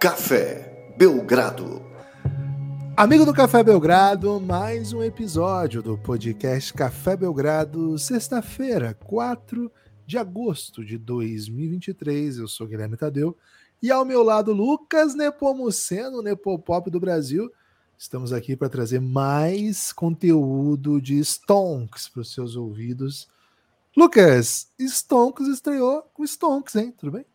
Café Belgrado. Amigo do Café Belgrado, mais um episódio do podcast Café Belgrado, sexta-feira, 4 de agosto de 2023. Eu sou Guilherme Tadeu e ao meu lado Lucas Nepomuceno, Nepopop do Brasil. Estamos aqui para trazer mais conteúdo de Stonks para os seus ouvidos. Lucas, Stonks estreou com Stonks, hein? Tudo bem?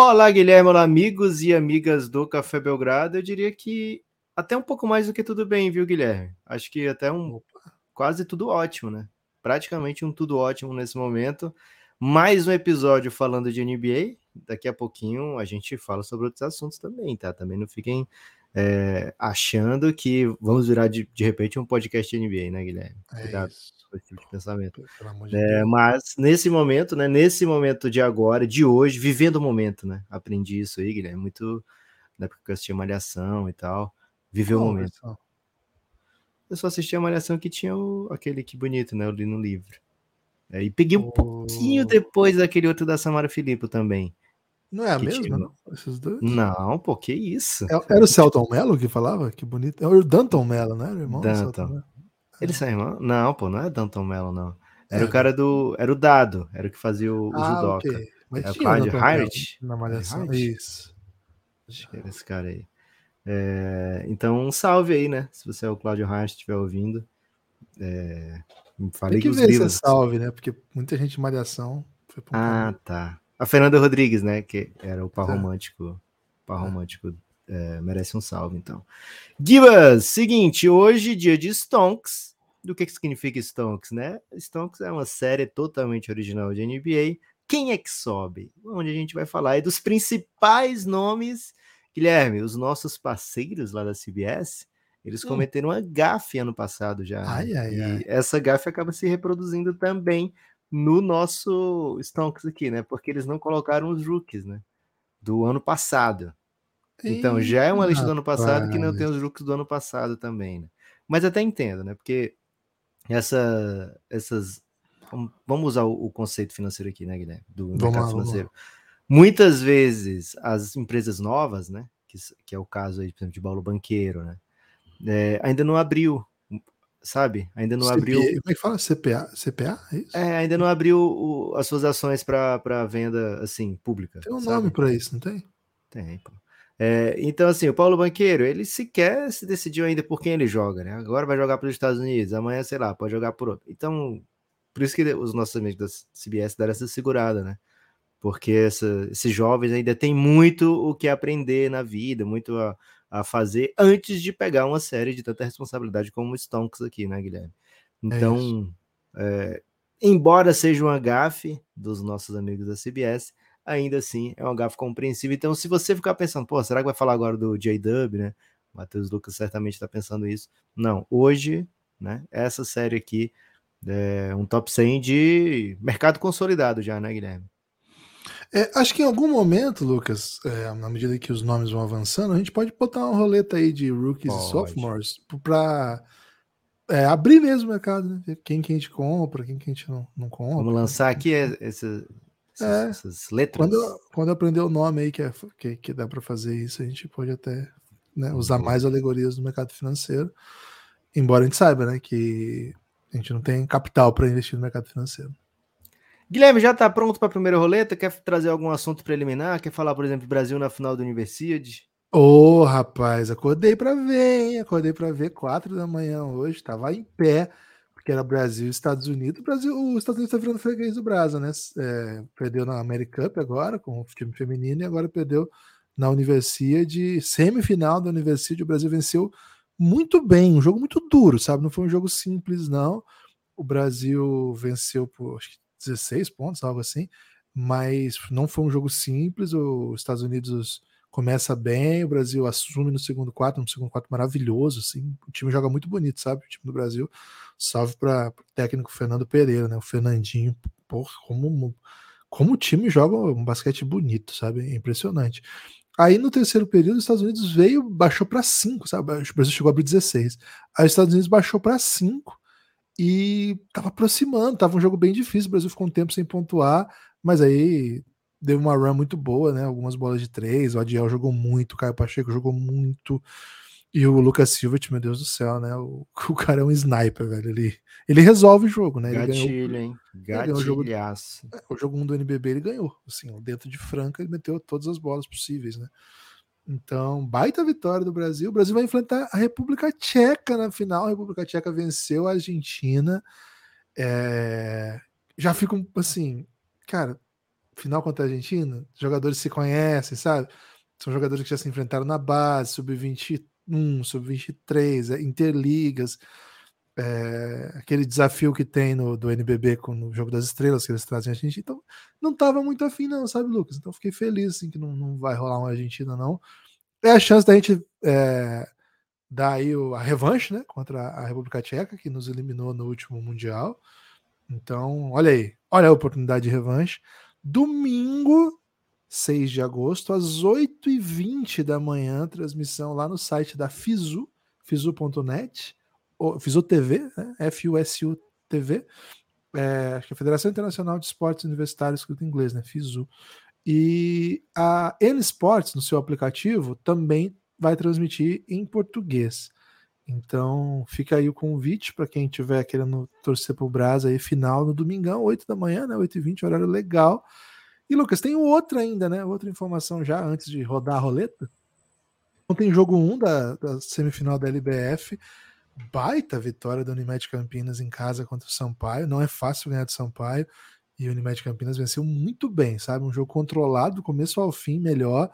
Olá, Guilherme, olá, amigos e amigas do Café Belgrado. Eu diria que até um pouco mais do que tudo bem, viu, Guilherme? Acho que até um quase tudo ótimo, né? Praticamente um tudo ótimo nesse momento. Mais um episódio falando de NBA. Daqui a pouquinho a gente fala sobre outros assuntos também, tá? Também não fiquem é, achando que vamos virar de, de repente um podcast de NBA, né, Guilherme? É Cuidado. Isso esse tipo de pensamento. É, mas nesse momento, né? Nesse momento de agora, de hoje, vivendo o momento, né? Aprendi isso aí, Guilherme, muito na época que eu assistia Malhação e tal. Viver o momento. Eu só assistia a Malhação que tinha o, aquele que bonito, né? Eu li no livro. É, e peguei um oh. pouquinho depois daquele outro da Samara Filippo também. Não é a mesma, tinha... não? Esses dois? Não, pô, que isso. É, era o Celton Mello que falava? Que bonito. É o Danton Mello, né? O irmão Danton. Eles são irmãos? Não, pô, não é Danton Mello, não. Era é. o cara do. Era o Dado, era o que fazia o, o ah, judoca. Okay. Mas é o Cláudio Hart? Na malhação. Isso. Acho que era esse cara aí. É, então, um salve aí, né? Se você é o Cláudio Hart estiver ouvindo. É, falei Tem que, que ver livros... salve, né? Porque muita gente de malhação. ah, tá. A Fernanda Rodrigues, né? Que era o par é. romântico. Par romântico é, merece um salve, então. Gibas, seguinte, hoje, dia de Stonks. Do que, que significa Stonks, né? Stonks é uma série totalmente original de NBA. Quem é que sobe? Onde a gente vai falar é dos principais nomes. Guilherme, os nossos parceiros lá da CBS, eles hum. cometeram uma gafe ano passado já. Ai, ai, ai. E essa gafe acaba se reproduzindo também no nosso Stonks aqui, né? Porque eles não colocaram os rookies, né? Do ano passado. Então, já é uma lista do ano passado que não tem os looks do ano passado também, né? Mas até entendo, né? Porque essa, essas. Vamos usar o, conceito financeiro aqui, né, Guilherme? Do vamos mercado lá, financeiro. Muitas vezes as empresas novas, né? Que, que é o caso aí, por exemplo, de Paulo Banqueiro, né? É, ainda não abriu, sabe? Ainda não CPA, abriu. Como é que fala? CPA? CPA? É, é ainda não abriu o, as suas ações para venda assim, pública. Tem um sabe? nome para isso, não tem? Tem, pô. É, então, assim, o Paulo Banqueiro, ele sequer se decidiu ainda por quem ele joga, né? Agora vai jogar para os Estados Unidos, amanhã, sei lá, pode jogar por outro. Então, por isso que os nossos amigos da CBS deram essa segurada, né? Porque essa, esses jovens ainda têm muito o que aprender na vida, muito a, a fazer antes de pegar uma série de tanta responsabilidade como o Stonks aqui, né, Guilherme? É então, é é, embora seja uma gafe dos nossos amigos da CBS, ainda assim é um gafo compreensível. Então, se você ficar pensando, pô, será que vai falar agora do J-Dub, né? O Matheus Lucas certamente está pensando isso. Não, hoje, né? Essa série aqui é um top 100 de mercado consolidado já, né, Guilherme? É, acho que em algum momento, Lucas, é, na medida que os nomes vão avançando, a gente pode botar uma roleta aí de rookies pode. e sophomores para é, abrir mesmo o mercado, né? Quem que a gente compra, quem que a gente não, não compra. Vamos lançar aqui esse, essas, é, essas letras. Quando, quando aprender o nome aí que, é, que, que dá para fazer isso, a gente pode até né, usar uhum. mais alegorias do mercado financeiro. Embora a gente saiba né, que a gente não tem capital para investir no mercado financeiro. Guilherme, já está pronto para a primeira roleta? Quer trazer algum assunto preliminar? Quer falar, por exemplo, Brasil na final da Universidade? Ô, oh, rapaz, acordei para ver, hein? Acordei para ver quatro da manhã hoje, estava em pé que era Brasil e Estados Unidos. O Brasil, os Estados Unidos está virando freguês do Brasil, né? É, perdeu na American Cup agora, com o time feminino, e agora perdeu na Universidade, semifinal da Universidade. O Brasil venceu muito bem, um jogo muito duro, sabe? Não foi um jogo simples, não. O Brasil venceu por acho que 16 pontos, algo assim, mas não foi um jogo simples. Os Estados Unidos começa bem, o Brasil assume no segundo quarto, no segundo quarto maravilhoso, assim, o time joga muito bonito, sabe? O time do Brasil. Salve para o técnico Fernando Pereira, né? O Fernandinho, porra, como, como o time joga um basquete bonito, sabe? É impressionante. Aí no terceiro período, os Estados Unidos veio, baixou para 5, sabe? O Brasil chegou a abrir 16. Aí os Estados Unidos baixou para 5 e tava aproximando, tava um jogo bem difícil. O Brasil ficou um tempo sem pontuar, mas aí deu uma run muito boa, né? Algumas bolas de três, o Adiel jogou muito, o Caio Pacheco jogou muito. E o Lucas Silva, meu Deus do céu, né? O, o cara é um sniper, velho. Ele, ele resolve o jogo, né? Ele Gatilho, ganhou, hein? Gatilhaço. O jogo, é, o jogo 1 do NBB ele ganhou. Assim, dentro de Franca, ele meteu todas as bolas possíveis, né? Então, baita vitória do Brasil. O Brasil vai enfrentar a República Tcheca na final. A República Tcheca venceu a Argentina. É... Já fico assim, cara, final contra a Argentina, jogadores se conhecem, sabe? São jogadores que já se enfrentaram na base, sub-21, sub-23, é, interligas. É, aquele desafio que tem no, do NBB com o Jogo das Estrelas que eles trazem a gente. Então, não estava muito afim, não, sabe, Lucas? Então, fiquei feliz assim, que não, não vai rolar uma Argentina, não. É a chance da gente é, dar aí o, a revanche né, contra a República Tcheca, que nos eliminou no último Mundial. Então, olha aí, olha a oportunidade de revanche. Domingo, 6 de agosto, às 8h20 da manhã, transmissão lá no site da Fizu, fizu.net, Fizu TV, né? F-U-S-U TV, é, acho que é a Federação Internacional de Esportes Universitários, escrito em inglês, né? Fizu. E a N Sports, no seu aplicativo, também vai transmitir em português. Então, fica aí o convite para quem estiver querendo torcer para o Brás aí, final no domingão, 8 da manhã, né? 8h20, horário legal. E, Lucas, tem outra ainda, né? Outra informação já, antes de rodar a roleta. Então, tem jogo 1 da, da semifinal da LBF. Baita vitória da Unimed Campinas em casa contra o Sampaio. Não é fácil ganhar do Sampaio. E o Unimed Campinas venceu muito bem, sabe? Um jogo controlado, do começo ao fim, melhor.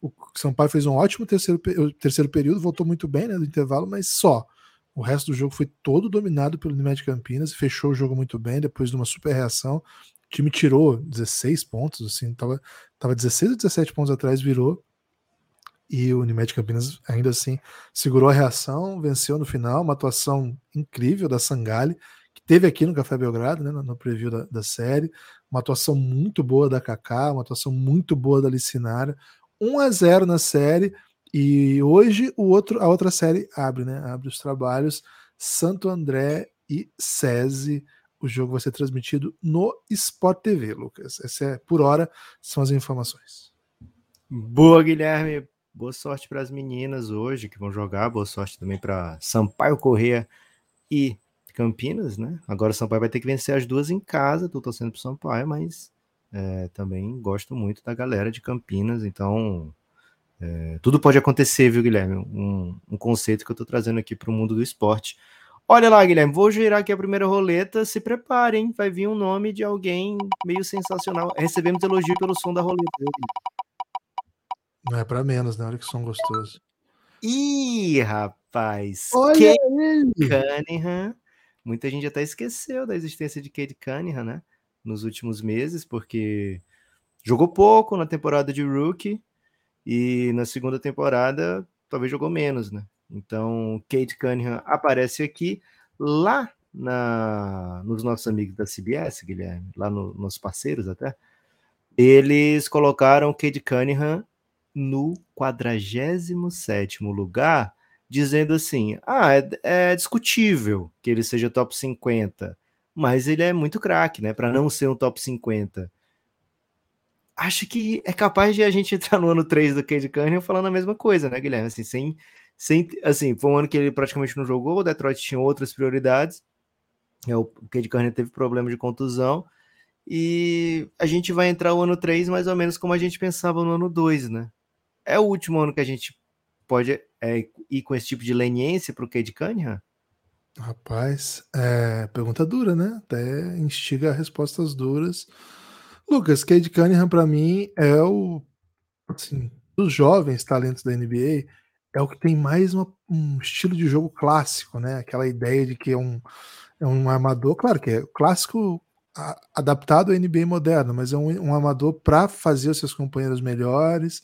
O Sampaio fez um ótimo terceiro, terceiro período, voltou muito bem né, do intervalo, mas só. O resto do jogo foi todo dominado pelo Unimed Campinas, fechou o jogo muito bem, depois de uma super reação. Time tirou 16 pontos, assim, tava, tava 16 ou 17 pontos atrás, virou. E o Unimed Campinas, ainda assim, segurou a reação, venceu no final, uma atuação incrível da Sangali, que teve aqui no Café Belgrado, né, no preview da, da série. Uma atuação muito boa da Kaká, uma atuação muito boa da Licinara. 1 a 0 na série e hoje o outro, a outra série abre, né? Abre os trabalhos Santo André e SESI. O jogo vai ser transmitido no Sport TV, Lucas. Essa é por hora são as informações. Boa, Guilherme. Boa sorte para as meninas hoje que vão jogar. Boa sorte também para Sampaio Corrêa e Campinas, né? Agora o Sampaio vai ter que vencer as duas em casa. Tô torcendo pro Sampaio, mas é, também gosto muito da galera de Campinas, então é, tudo pode acontecer, viu, Guilherme? Um, um conceito que eu estou trazendo aqui para o mundo do esporte. Olha lá, Guilherme, vou girar aqui a primeira roleta. Se preparem, vai vir um nome de alguém meio sensacional. Recebemos elogio pelo som da roleta. Não é para menos, né? Olha que som gostoso. Ih, rapaz! Olha Kate ele! Cunningham. Muita gente até esqueceu da existência de Kate Cunningham, né? nos últimos meses, porque jogou pouco na temporada de rookie e na segunda temporada talvez jogou menos, né? Então, Kate Cunningham aparece aqui lá na, nos nossos amigos da CBS, Guilherme, lá no, nos parceiros até. Eles colocaram Kate Cunningham no 47 lugar, dizendo assim: ah, é, é discutível que ele seja top 50 mas ele é muito craque, né? Para não ser um top 50. Acho que é capaz de a gente entrar no ano 3 do Cade Cunningham falando a mesma coisa, né, Guilherme? Assim, sem, sem, assim, foi um ano que ele praticamente não jogou, o Detroit tinha outras prioridades. É, o Cade Cunningham teve problema de contusão. E a gente vai entrar o ano 3 mais ou menos como a gente pensava no ano 2, né? É o último ano que a gente pode é, ir com esse tipo de leniência para o Cade Cunningham? Rapaz, é, pergunta dura, né? Até instiga respostas duras. Lucas, Cade Cunningham para mim é o assim, dos jovens talentos da NBA, é o que tem mais uma, um estilo de jogo clássico, né? Aquela ideia de que é um, é um armador, claro que é clássico a, adaptado à NBA moderna, mas é um, um armador para fazer os seus companheiros melhores,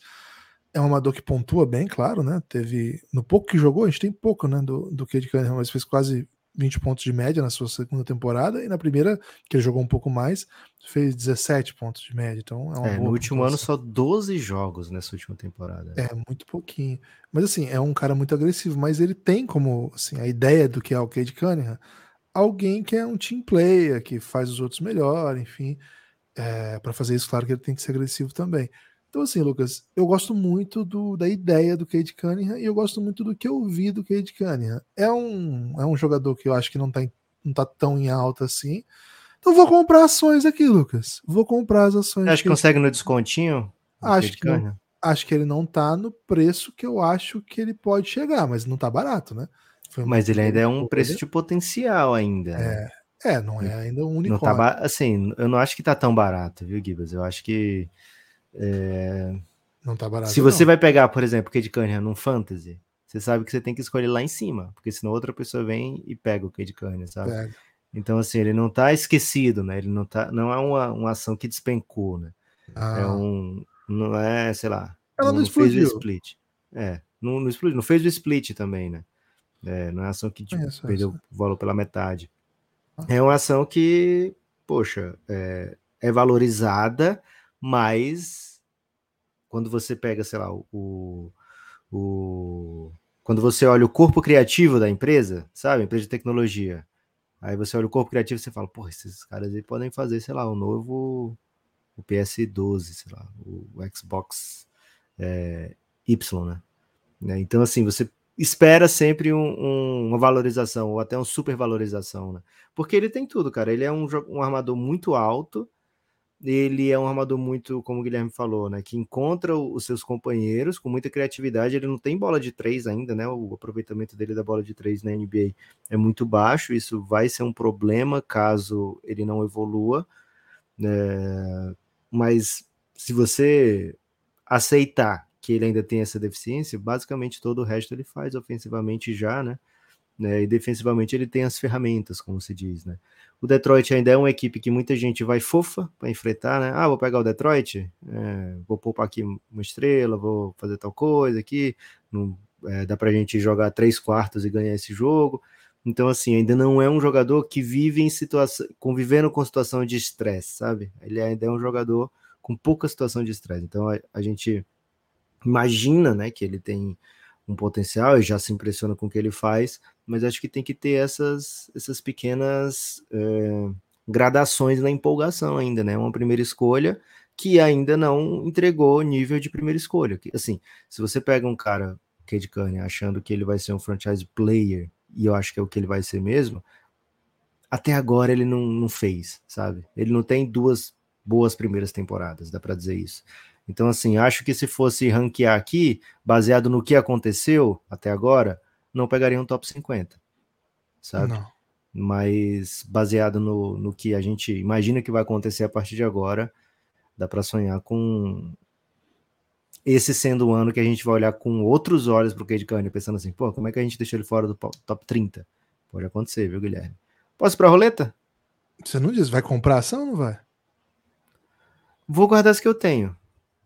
é um amador que pontua bem, claro, né? Teve. No pouco que jogou, a gente tem pouco, né? Do, do Cade Cunningham, mas fez quase 20 pontos de média na sua segunda temporada, e na primeira, que ele jogou um pouco mais, fez 17 pontos de média. Então é é, No último ano, só 12 jogos nessa última temporada. É, muito pouquinho. Mas assim, é um cara muito agressivo, mas ele tem como assim, a ideia do que é o Cade Cunningham, alguém que é um team player, que faz os outros melhor, enfim. É, para fazer isso, claro que ele tem que ser agressivo também. Então, assim, Lucas, eu gosto muito do, da ideia do Cade Cunningham e eu gosto muito do que eu vi do Cade Cunningham. É um, é um jogador que eu acho que não tá, não tá tão em alta assim. então vou comprar ações aqui, Lucas. Vou comprar as ações. Acho que consegue no descontinho? Acho que, não, acho que ele não tá no preço que eu acho que ele pode chegar, mas não tá barato, né? mas ele ainda é um preço de potencial ainda. É, né? é não é ainda um unicórnio. Não tá, assim, eu não acho que tá tão barato, viu, Gibas? Eu acho que é... Não tá barato. Se você não. vai pegar, por exemplo, o Cade Cunningham num Fantasy, você sabe que você tem que escolher lá em cima, porque senão outra pessoa vem e pega o Cade Cunningham, sabe? Pega. Então, assim, ele não tá esquecido, né? Ele não tá. Não é uma, uma ação que despencou, né? É ah. É um. Não é, sei lá. Ela não, não fez o split. É, não, não, explodiu, não fez o split também, né? É, não é uma ação que tipo, perdeu o valor pela metade. Ah. É uma ação que, poxa, é, é valorizada, mas quando você pega, sei lá, o, o. Quando você olha o corpo criativo da empresa, sabe? Empresa de tecnologia. Aí você olha o corpo criativo e você fala, pô, esses caras aí podem fazer, sei lá, um novo o PS12, sei lá, o Xbox é, Y, né? né? Então, assim, você espera sempre um, um, uma valorização, ou até uma supervalorização, né? Porque ele tem tudo, cara. Ele é um, um armador muito alto, ele é um armador muito, como o Guilherme falou, né? Que encontra os seus companheiros com muita criatividade. Ele não tem bola de três ainda, né? O aproveitamento dele da bola de três na NBA é muito baixo. Isso vai ser um problema caso ele não evolua. É... Mas se você aceitar que ele ainda tem essa deficiência, basicamente todo o resto ele faz ofensivamente já, né? Né? E defensivamente ele tem as ferramentas, como se diz, né? O Detroit ainda é uma equipe que muita gente vai fofa para enfrentar, né? Ah, vou pegar o Detroit, é, vou poupar aqui uma estrela, vou fazer tal coisa aqui, não, é, dá para a gente jogar três quartos e ganhar esse jogo. Então, assim, ainda não é um jogador que vive em situação, convivendo com situação de estresse, sabe? Ele ainda é um jogador com pouca situação de estresse. Então, a, a gente imagina, né, que ele tem um potencial e já se impressiona com o que ele faz, mas acho que tem que ter essas, essas pequenas é, gradações na empolgação ainda, né? Uma primeira escolha que ainda não entregou nível de primeira escolha. Assim, se você pega um cara, Cade Cunningham, achando que ele vai ser um franchise player, e eu acho que é o que ele vai ser mesmo, até agora ele não, não fez, sabe? Ele não tem duas boas primeiras temporadas, dá para dizer isso. Então, assim, acho que se fosse ranquear aqui, baseado no que aconteceu até agora, não pegaria um top 50, sabe? Não. Mas baseado no, no que a gente imagina que vai acontecer a partir de agora, dá para sonhar com esse sendo o ano que a gente vai olhar com outros olhos para o Cade Cunningham, pensando assim, pô, como é que a gente deixou ele fora do top 30? Pode acontecer, viu, Guilherme? Posso ir para roleta? Você não diz, vai comprar ação ou não vai? Vou guardar as que eu tenho.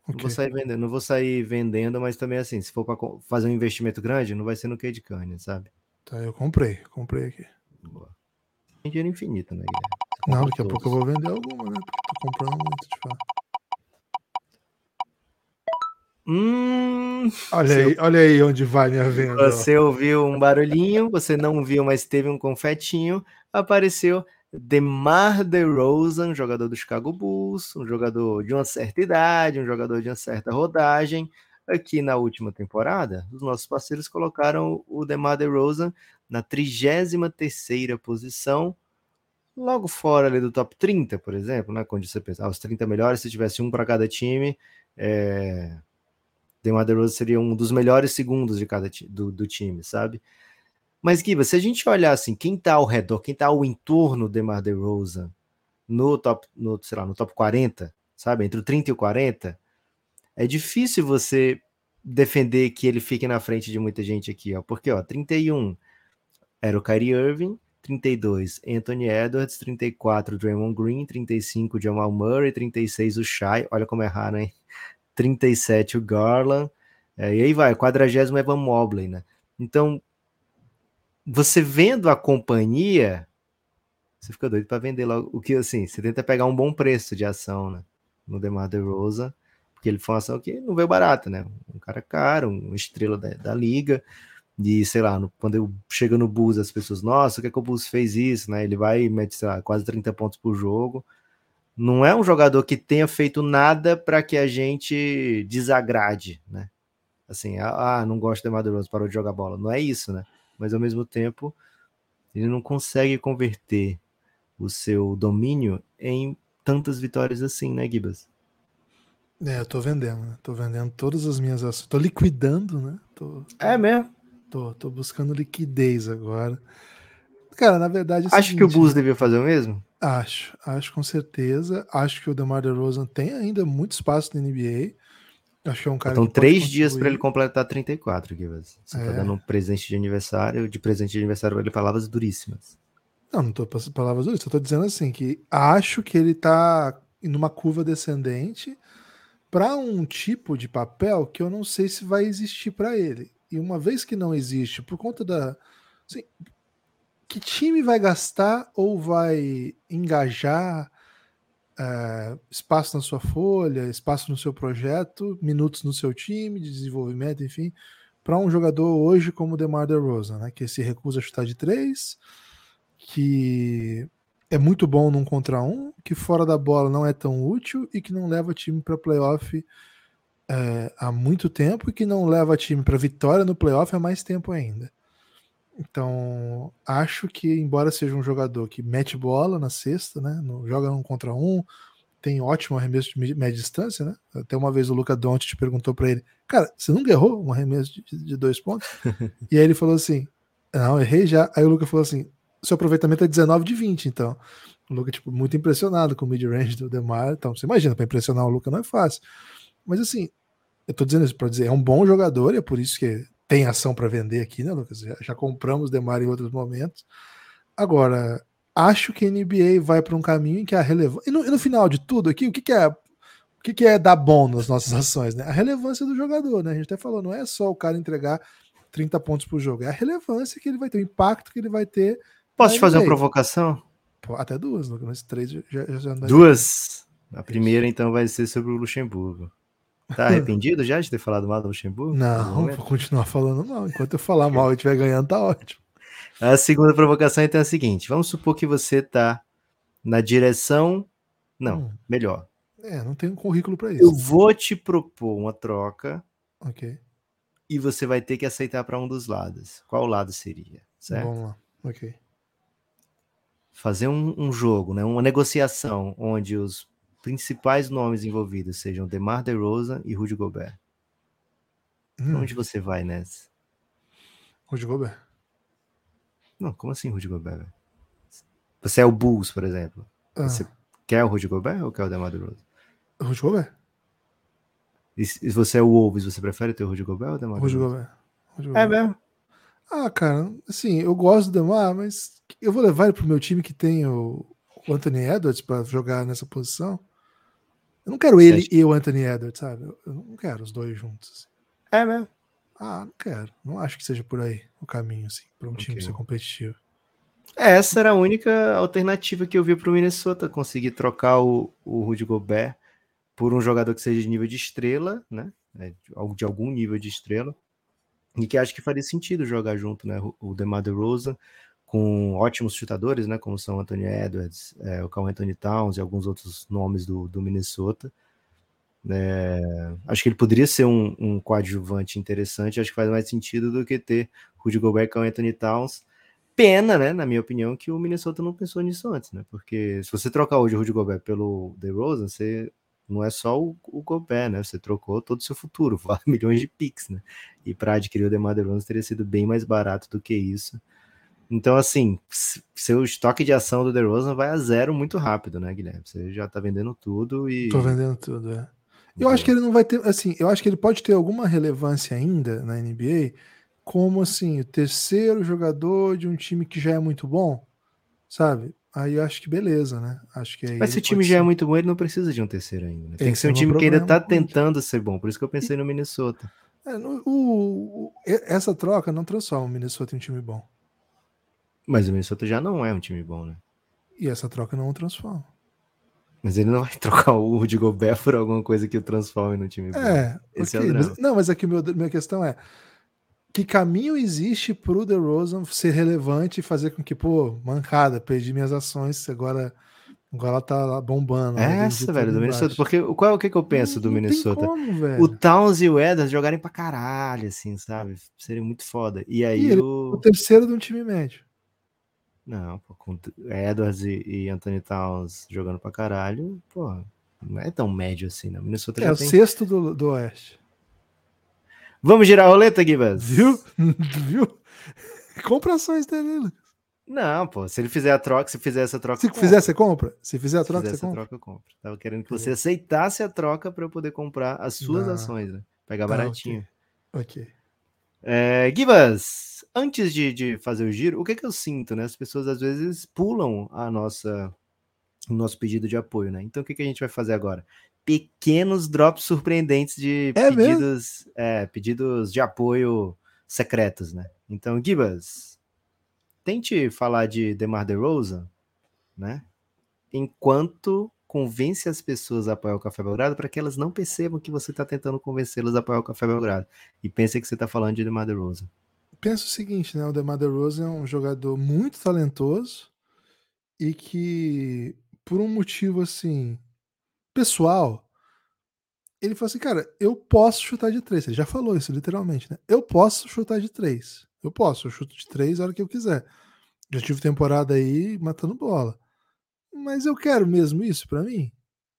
Okay. Não vou sair vendendo, não vou sair vendendo, mas também assim, se for para fazer um investimento grande, não vai ser no Cade Cunningham, sabe? Tá, eu comprei, comprei aqui. Boa. Tem dinheiro infinito, né, Guilherme? Não, daqui a pouco eu vou vender alguma, né? Porque tô comprando muito, de fato. Hum, olha aí, olha aí onde vai minha venda. Você ouviu um barulhinho, você não viu, mas teve um confetinho, apareceu DeMar DeRozan, jogador do Chicago Bulls, um jogador de uma certa idade, um jogador de uma certa rodagem. Aqui na última temporada, os nossos parceiros colocaram o DeMar DeRozan na 33ª posição, logo fora ali do top 30, por exemplo, né? Quando você pensar, ah, os 30 melhores, se tivesse um para cada time, é... DeMar DeRozan seria um dos melhores segundos de cada do, do time, sabe? Mas, Giba, se a gente olhar assim, quem está ao redor, quem está ao entorno de Mar DeRozan no top, no, sei lá, no top 40, sabe, entre o 30 e o 40, é difícil você defender que ele fique na frente de muita gente aqui, ó, porque, ó, 31 era o Kyrie Irving, 32 Anthony Edwards, 34 Draymond Green, 35 Jamal Murray, 36 o Shai, olha como é raro, hein? 37 o Garland, é, e aí vai, 40 Evan Mobley, né? Então, você vendo a companhia, você fica doido para vender logo. O que assim, você tenta pegar um bom preço de ação, né? No DeMar DeRozan, porque ele foi uma ação que não veio barata, né? Um cara caro, uma estrela da, da liga. E sei lá, no, quando eu chego no Bulls, as pessoas, nossa, o que, é que o Bulls fez isso, né? Ele vai e mete, sei lá, quase 30 pontos por jogo. não é um jogador que tenha feito nada para que a gente desagrade, né? Assim, ah, não gosto de Maduro, parou de jogar bola. Não é isso, né? Mas ao mesmo tempo, ele não consegue converter o seu domínio em tantas vitórias assim, né, Gibas? É, eu tô vendendo, né? Tô vendendo todas as minhas ações. Tô liquidando, né? Tô, é mesmo? Tô, tô buscando liquidez agora. Cara, na verdade. É Acho seguinte, que o Bulls devia fazer o mesmo? Acho, acho com certeza. Acho que o DeMar DeRozan tem ainda muito espaço na NBA. Acho que é um cara. Então, três dias para ele completar 34, Gibas. Você tá é. tá dando um presente de aniversário. De presente de aniversário, ele palavras duríssimas. Não, não tô passando palavras duríssimas. Eu tô dizendo assim que acho que ele tá numa curva descendente para um tipo de papel que eu não sei se vai existir para ele. E uma vez que não existe, por conta da. Assim, que time vai gastar ou vai engajar é, espaço na sua folha, espaço no seu projeto, minutos no seu time de desenvolvimento, enfim, para um jogador hoje como o DeMar DeRozan, né, que se recusa a chutar de três, que é muito bom num contra um, que fora da bola não é tão útil e que não leva time para playoff é, há muito tempo e que não leva time para vitória no playoff há mais tempo ainda. Então, acho que, embora seja um jogador que mete bola na cesta, né? No, joga um contra um, tem ótimo arremesso de média distância, né? Até uma vez o Luca Doncic perguntou para ele, cara, você nunca errou um arremesso de, de dois pontos? e aí ele falou assim, não, errei já. Aí o Luca falou assim, seu aproveitamento é 19 de 20, então. O Luca, tipo, muito impressionado com o mid-range do Demar. Então, você imagina, para impressionar o Luca não é fácil. Mas assim, eu tô dizendo isso para dizer, é um bom jogador e é por isso que tem ação para vender aqui, né, Lucas? Já, já compramos Demar em outros momentos. Agora, acho que a NBA vai para um caminho em que a relevância. E, no, e no, final de tudo aqui, o que, que é. O que, que é dar bom nas nossas ações, né? A relevância do jogador, né? A gente até falou, não é só o cara entregar 30 pontos por jogo, é a relevância que ele vai ter, o impacto que ele vai ter. Posso te fazer uma provocação? Pô, até duas, Lucas, mas três já, já, já Duas? A primeira, então, vai ser sobre o Luxemburgo. Tá arrependido já de ter falado mal do Luxemburgo? Não, vou continuar falando mal. Enquanto eu falar mal e estiver ganhando, tá ótimo. A segunda provocação então é a seguinte: vamos supor que você tá na direção. Não, hum. melhor. É, não tem um currículo para isso. Eu vou te propor uma troca. Ok. E você vai ter que aceitar para um dos lados. Qual lado seria? Certo? Vamos lá. Ok. Fazer um, um jogo, né? uma negociação onde os principais nomes envolvidos sejam DeMar DeRozan e Rudy Gobert. Hum. Onde você vai nessa? Rudy Gobert. Não, como assim Rudy Gobert? Você é o Bulls, por exemplo. Ah. Você quer o Rudy Gobert ou quer o DeMar DeRozan? Rudy Gobert. E se você é o Wolves, você prefere ter o Rudy Gobert ou o DeMar Rudy Gobert. Rudy Gobert. É mesmo? Ah, cara, assim, eu gosto do DeMar, mas eu vou levar ele pro meu time que tem o Anthony Edwards para jogar nessa posição. Eu não quero ele e o Anthony Edwards, sabe? Eu não quero os dois juntos. Assim. É mesmo? Ah, não quero. Não acho que seja por aí o caminho, assim, para um okay. time ser competitivo. É, essa era a única alternativa que eu vi para o Minnesota conseguir trocar o, o Rudy Gobert por um jogador que seja de nível de estrela, né? É, de algum nível de estrela. E que acho que faria sentido jogar junto, né? O DeMar DeRozan com ótimos chutadores, né, como são Anthony Edwards, é, o Carl Anthony Towns e alguns outros nomes do, do Minnesota. É, acho que ele poderia ser um, um, coadjuvante interessante, acho que faz mais sentido do que ter Rudy Gobert com Anthony Towns. Pena, né, na minha opinião, que o Minnesota não pensou nisso antes, né? Porque se você trocar hoje o Rudy Gobert pelo DeRozan, você não é só o, o Gobert, né? Você trocou todo o seu futuro, milhões de picks, né? E para adquirir o DeMar DeRozan teria sido bem mais barato do que isso. Então, assim, seu estoque de ação do DeRozan vai a zero muito rápido, né, Guilherme? Você já tá vendendo tudo e. Tô vendendo tudo, é. Eu acho que ele não vai ter, assim, eu acho que ele pode ter alguma relevância ainda na NBA, como assim, o terceiro jogador de um time que já é muito bom, sabe? Aí eu acho que beleza, né? Acho que Mas se o time já é ser... é muito bom, ele não precisa de um terceiro ainda. Né? Tem Esse que ser um time que ainda tá tentando ser bom. Por isso que eu pensei no Minnesota. É, no, o, o, essa troca não transforma o Minnesota em um time bom. Mas o Minnesota já não é um time bom, né? E essa troca não o transforma. Mas ele não vai trocar o Rudy Gobert por alguma coisa que o transforme no time bom. É, Esse okay, é mas, não, mas aqui meu, minha questão é que caminho existe pro DeRozan ser relevante e fazer com que, pô, mancada, perdi minhas ações, agora Agora ela tá lá bombando. Essa, velho, do Minnesota. Porque qual é o que, que eu penso não, do Minnesota? Como, o Towns e o Edwards jogarem pra caralho, assim, sabe? Seria muito foda. E aí e ele, o... o terceiro de um time médio. Não, pô, com Edwards e, e Anthony Towns jogando pra caralho, pô, não é tão médio assim, não. Minnesota é o tem... sexto do, do Oeste. Vamos girar a roleta, Gibas? Viu? Viu? Compra ações dele, Lucas. Não, pô, se ele fizer a troca, se fizer essa troca. Se fizer, você compra? Se fizer a troca, se você compra? troca, eu compro. Tava querendo que você aceitasse a troca para eu poder comprar as suas Não. ações, né? Pegar ah, baratinho. Ok. okay. É, Gibas, antes de, de fazer o giro, o que, que eu sinto, né? As pessoas às vezes pulam a nossa, o nosso pedido de apoio, né? Então o que, que a gente vai fazer agora? Pequenos drops surpreendentes de é pedidos, é, pedidos de apoio secretos, né? Então, Gibas, tente falar de DeMar DeRozan, né? Enquanto convence as pessoas a apoiar o Café Belgrado para que elas não percebam que você está tentando convencê-las a apoiar o Café Belgrado e pensem que você está falando de DeMar DeRozan. Penso o seguinte, né? O DeMar DeRozan é um jogador muito talentoso e que, por um motivo assim pessoal, ele falou assim, cara, eu posso chutar de três. Ele já falou isso literalmente, né? Eu posso chutar de três. Eu posso, eu chuto de três a hora que eu quiser. Já tive temporada aí matando bola. Mas eu quero mesmo isso para mim?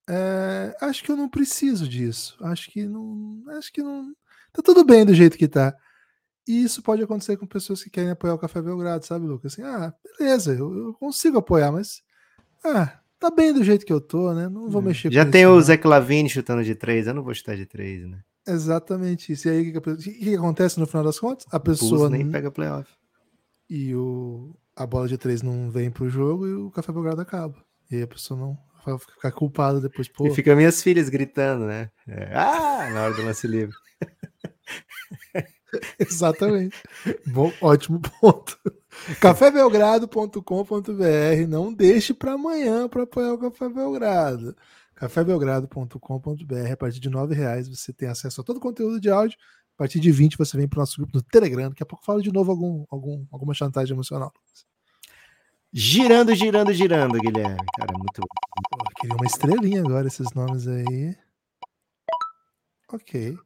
É, acho que eu não preciso disso. Acho que não. Acho que não. Tá tudo bem do jeito que tá. E isso pode acontecer com pessoas que querem apoiar o Café Belgrado, sabe, Lucas? Assim, ah, beleza, eu, eu consigo apoiar, mas. Ah, tá bem do jeito que eu tô, né? Não vou hum. mexer Já tem isso, o Zé Clavini chutando de três, eu não vou chutar de três, né? Exatamente isso. E aí, o que, que, acontece no final das contas? A pessoa. nem pega playoff. E o, a bola de três não vem pro jogo e o Café Belgrado acaba. E a pessoa não vai ficar culpada depois. Pô. E fica minhas filhas gritando, né? É, ah, na hora do lance livre. Exatamente. Bom, ótimo ponto. cafébelgrado.com.br não deixe para amanhã para apoiar o Café Belgrado cafébelgrado.com.br. A partir de R$ reais você tem acesso a todo o conteúdo de áudio. A partir de 20 você vem para o nosso grupo no Telegram. Daqui a pouco falo de novo algum, algum, alguma chantagem emocional. Girando, girando, girando, Guilherme. Cara, muito bom. queria uma estrelinha agora, esses nomes aí. Ok.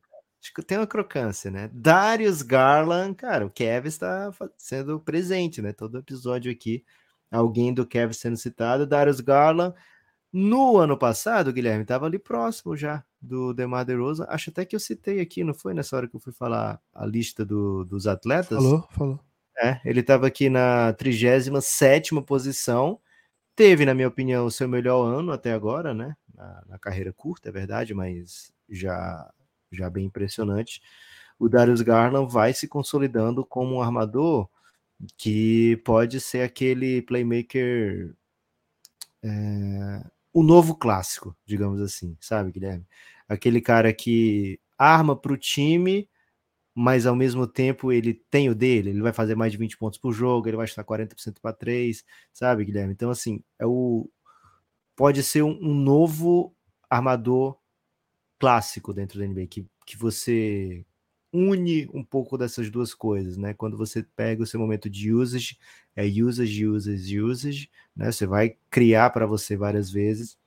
Acho que tem uma crocância, né? Darius Garland, cara, o Kevin está sendo presente, né? Todo episódio aqui, alguém do Kevin sendo citado. Darius Garland, no ano passado, Guilherme, estava ali próximo já do Demar DeRozan. Acho até que eu citei aqui, não foi nessa hora que eu fui falar a lista do, dos atletas? Falou, falou. É, ele estava aqui na 37 posição. Teve, na minha opinião, o seu melhor ano até agora, né? Na, na, carreira curta, é verdade, mas já, já bem impressionante. O Darius Garland vai se consolidando como um armador que pode ser aquele playmaker é, o novo clássico, digamos assim, sabe, Guilherme? Aquele cara que arma para o time, mas ao mesmo tempo ele tem o dele, ele vai fazer mais de 20 pontos por jogo, ele vai estar 40% para 3, sabe, Guilherme? Então, assim, é o pode ser um, um novo armador clássico dentro da NBA, que, que você une um pouco dessas duas coisas, né? Quando você pega o seu momento de usage, é usage, usage, usage, né? Você vai criar para você várias vezes,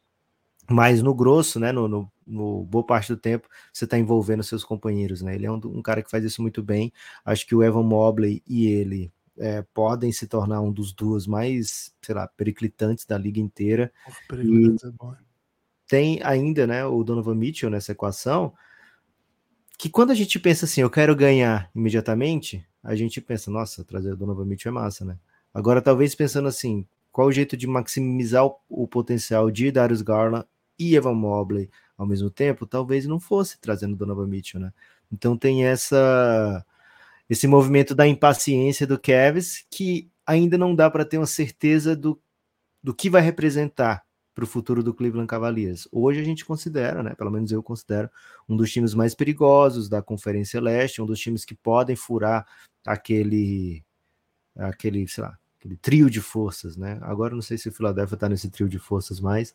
mas no grosso, né? No, no, no boa parte do tempo, você está envolvendo seus companheiros, né? Ele é um, um, cara que faz isso muito bem. Acho que o Evan Mobley e ele é, podem se tornar um dos duos mais, sei lá, periclitantes da liga inteira. e é tem ainda, né? O Donovan Mitchell nessa equação que quando a gente pensa assim, eu quero ganhar imediatamente, a gente pensa, nossa, trazer o Donovan Mitchell é massa, né? Agora, talvez pensando assim, qual o jeito de maximizar o, o potencial de Darius Garland e Evan Mobley ao mesmo tempo, talvez não fosse trazendo Donovan Mitchell, né? Então tem essa esse movimento da impaciência do Kevs que ainda não dá para ter uma certeza do, do que vai representar para o futuro do Cleveland Cavaliers. Hoje a gente considera, né, pelo menos eu considero, um dos times mais perigosos da Conferência Leste, um dos times que podem furar aquele, aquele, sei lá, aquele trio de forças, né? Agora não sei se o Philadelphia está nesse trio de forças mais,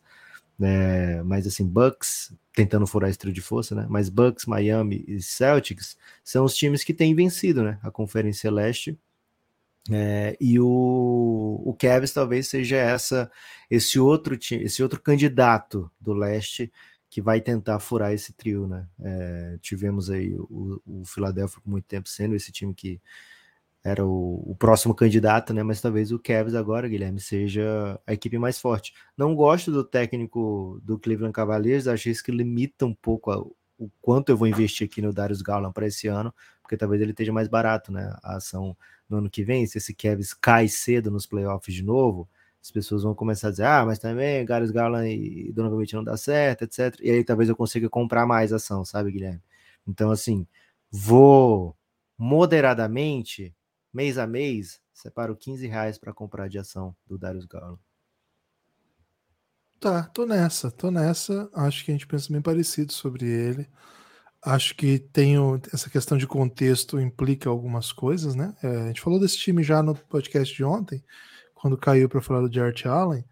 né? Mas assim, Bucks tentando furar esse trio de força, né? Mas Bucks, Miami e Celtics são os times que têm vencido, né? A Conferência Leste É, e o, o Cavs talvez seja essa esse outro esse outro candidato do leste que vai tentar furar esse trio, né? É, tivemos aí o, o Philadelphia por muito tempo sendo esse time que era o, o, próximo candidato, né? Mas talvez o Cavs agora, Guilherme, seja a equipe mais forte. Não gosto do técnico do Cleveland Cavaliers, acho isso que limita um pouco a, o quanto eu vou investir aqui no Darius Garland para esse ano, porque talvez ele esteja mais barato, né? A ação no ano que vem, se esse Cavs cai cedo nos playoffs de novo, as pessoas vão começar a dizer, ah, mas também Darius Garland e Donovan Mitchell não dá certo, etc. E aí talvez eu consiga comprar mais ação, sabe, Guilherme? Então, assim, vou moderadamente mês a mês, separo 15 reais para comprar de ação do Darius Garland. Tá, tô nessa, tô nessa. Acho que a gente pensa bem parecido sobre ele. Acho que tem essa questão de contexto implica algumas coisas, né? É, a gente falou desse time já no podcast de ontem, quando caiu para falar do Jarrett Allen,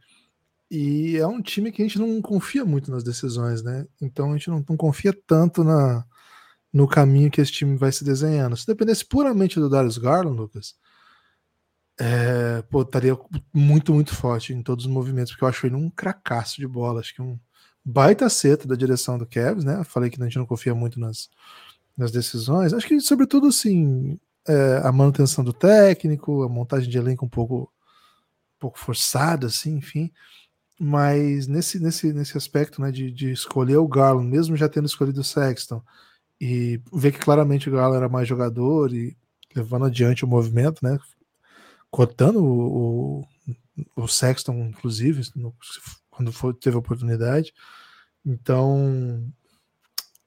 e é um time que a gente não confia muito nas decisões, né? Então a gente não, não confia tanto na, no caminho que esse time vai se desenhando. Se dependesse puramente do Darius Garland, Lucas, é, pô, estaria muito, muito forte em todos os movimentos, porque eu acho ele um cracaço de bola. Acho que um baita seta da direção do Cavs, né? falei que a gente não confia muito nas, nas decisões. Acho que, sobretudo, assim, é, a manutenção do técnico, a montagem de elenco um pouco, um pouco forçada, assim, enfim. Mas nesse, nesse, nesse aspecto né, de, de escolher o Garland, mesmo já tendo escolhido o Sexton, e ver que claramente o Galo era mais jogador e levando adiante o movimento, né? Cortando o, o, o Sexton, inclusive, no, quando for, teve a oportunidade. Então,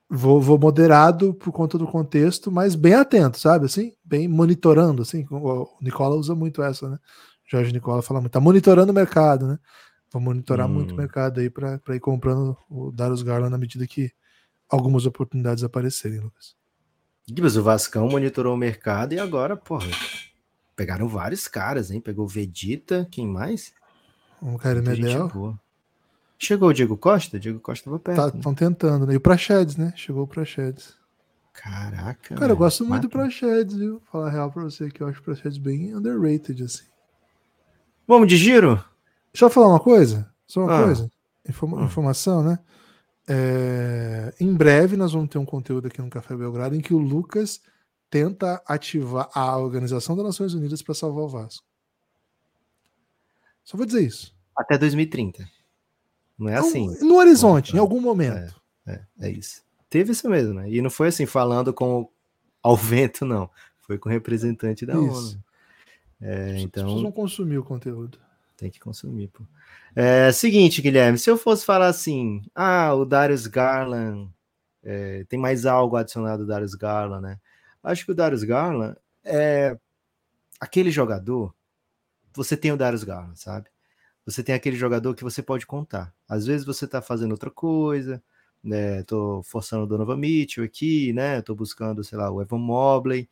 vou, vou, moderado por conta do contexto, mas bem atento, sabe? Assim, bem monitorando, assim. O Nicola usa muito essa, né? Jorge Nicola fala muito, tá monitorando o mercado, né? Vou monitorar hum. muito o hum. mercado aí para ir comprando o Darius Garland na medida que algumas oportunidades aparecerem, Lucas. Mas o Vascão monitorou o mercado e agora, porra, pegaram vários caras, hein? Pegou Vegeta, quem mais? Um cara Medel. Chegou o Diego Costa? Diego Costa tava perto. Estão tá, né? tentando, né? E o Prachedes, né? Chegou o Prachedes. Caraca. Cara, eu gosto muito do Prachedes, viu? Falar real pra você que eu acho o Prachedes bem underrated, assim. Vamos de giro? Deixa eu falar uma coisa. Só uma ah. coisa. Informa ah. Informação, né? É, em breve nós vamos ter um conteúdo aqui no Café Belgrado em que o Lucas tenta ativar a Organização das Nações Unidas para salvar o Vasco. Só vou dizer isso. Até 2030. Não é assim. No horizonte, em algum momento. É, é, é, isso. Teve isso mesmo, né? E não foi assim falando com ao vento, não. Foi com o representante da isso. ONU. É, então. As pessoas vão consumir o conteúdo. Tem que consumir, pô. É, seguinte, Guilherme, se eu fosse falar assim, ah, o Darius Garland, é, tem mais algo adicionado ao Darius Garland, né? Acho que o Darius Garland é aquele jogador, você tem o Darius Garland, sabe? Você tem aquele jogador que você pode contar. Às vezes você tá fazendo outra coisa, né? Tô forçando o Donovan Mitchell aqui, né? Tô buscando, sei lá, o Evan Mobley.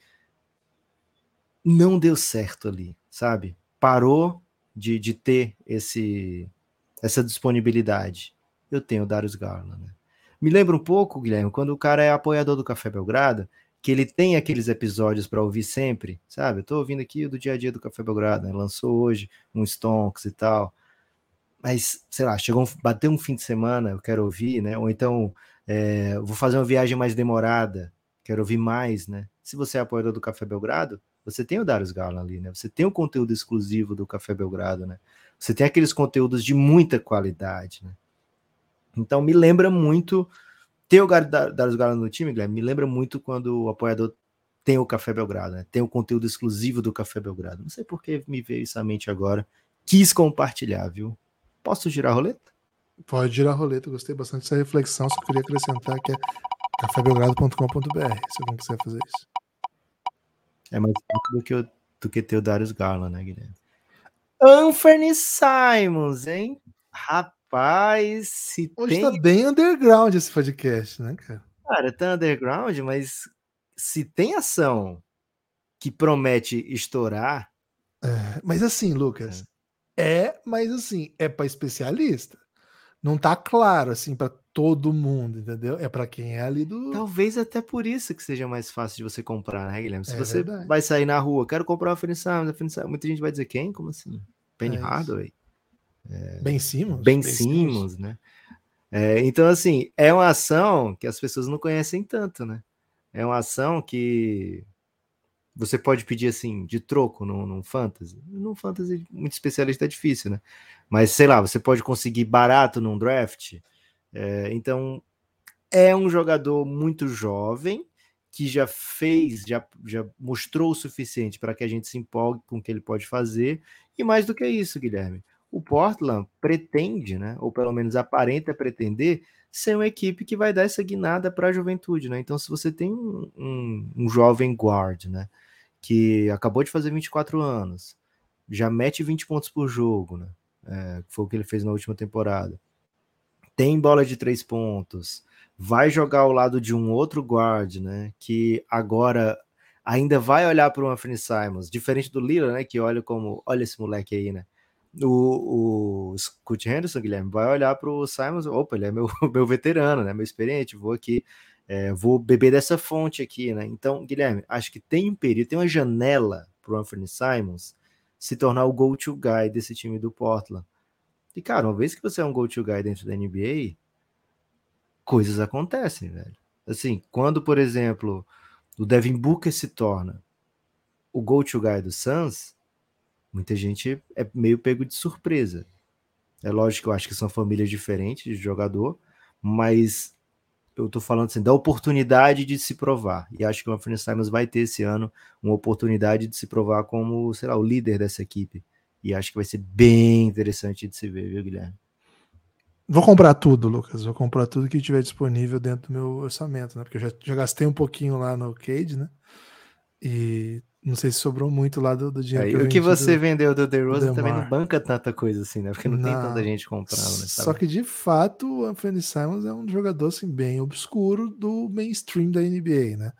Não deu certo ali, sabe? Parou de, de ter esse, essa disponibilidade. Eu tenho o Darius Garland. Né? Me lembra um pouco, Guilherme, quando o cara é apoiador do Café Belgrado, que ele tem aqueles episódios para ouvir sempre, sabe? Eu tô ouvindo aqui do dia a dia do Café Belgrado, né? lançou hoje um Stonks e tal. Mas, sei lá, chegou, bateu um fim de semana, eu quero ouvir, né? Ou então, é, vou fazer uma viagem mais demorada, quero ouvir mais, né? Se você é apoiador do Café Belgrado, você tem o Darius Garland ali, né? Você tem o conteúdo exclusivo do Café Belgrado, né? Você tem aqueles conteúdos de muita qualidade, né? Então me lembra muito ter o Darius Garland no time, Guilherme, me lembra muito quando o apoiador tem o Café Belgrado, né? Tem o conteúdo exclusivo do Café Belgrado. Não sei por que me veio isso à mente agora. Quis compartilhar, viu? Posso girar a roleta? Pode girar a roleta, gostei bastante dessa reflexão. Só queria acrescentar que é cafébelgrado.com.br, se alguém quiser fazer isso. É mais do que, o, do que ter o Darius Garland, né, Guilherme? Anthony Simons, hein? Rapaz, se Hoje tem... tá bem underground esse podcast, né, cara? Cara, tá underground, mas se tem ação que promete estourar... É, mas assim, Lucas, é. é, mas assim, é para especialista. Não tá claro assim para todo mundo, entendeu? É para quem é ali do. Talvez até por isso que seja mais fácil de você comprar, né, Guilherme? Se É você verdade. vai sair na rua, quero comprar uma Finisar, muita gente vai dizer quem? Como assim? Penny É. Hardaway? Ben Simmons? Ben Simmons, né? É, então, assim, é uma ação que as pessoas não conhecem tanto, né? É uma ação que você pode pedir, assim, de troco num, num Fantasy. Num Fantasy, muito especialista é difícil, né? Mas, sei lá, você pode conseguir barato num draft. É, então, é um jogador muito jovem que já fez, já, já mostrou o suficiente para que a gente se empolgue com o que ele pode fazer. E mais do que isso, Guilherme, o Portland pretende, né, ou pelo menos aparenta pretender, ser uma equipe que vai dar essa guinada para a juventude, né? Então, se você tem um, um, um, jovem guard, né, que acabou de fazer 24 anos, já mete 20 pontos por jogo, né? É, foi o que ele fez na última temporada. Tem bola de três pontos, vai jogar ao lado de um outro guard, né? Que agora ainda vai olhar para o Anthony Simons, diferente do Lila, né? Que olha como, olha esse moleque aí, né? O, o Scott Henderson, Guilherme, vai olhar para o Simons, opa, ele é meu, meu veterano, né? Meu experiente, vou aqui, é, vou beber dessa fonte aqui, né? Então, Guilherme, acho que tem um período, tem uma janela para o Anthony Simons se tornar o go-to guy desse time do Portland. E, cara, uma vez que você é um go-to guy dentro da NBA, coisas acontecem, velho. Assim, quando, por exemplo, o Devin Booker se torna o go-to guy do Suns, muita gente é meio pego de surpresa. É lógico que eu acho que são famílias diferentes de jogador, mas eu tô falando assim, da oportunidade de se provar. E acho que o Anthony Simons vai ter esse ano uma oportunidade de se provar como, sei lá, o líder dessa equipe. E acho que vai ser bem interessante de se ver, viu, Guilherme? Vou comprar tudo, Lucas. Vou comprar tudo que tiver disponível dentro do meu orçamento, né? Porque eu já, já gastei um pouquinho lá no Cade, né? E não sei se sobrou muito lá do, do dinheiro. É, que o que você do- vendeu do DeRozan do também não banca tanta coisa assim, né? Porque não, tem Não. tanta gente comprando, né? Só que de fato o Anthony Simons é um jogador assim bem obscuro do mainstream da NBA, né?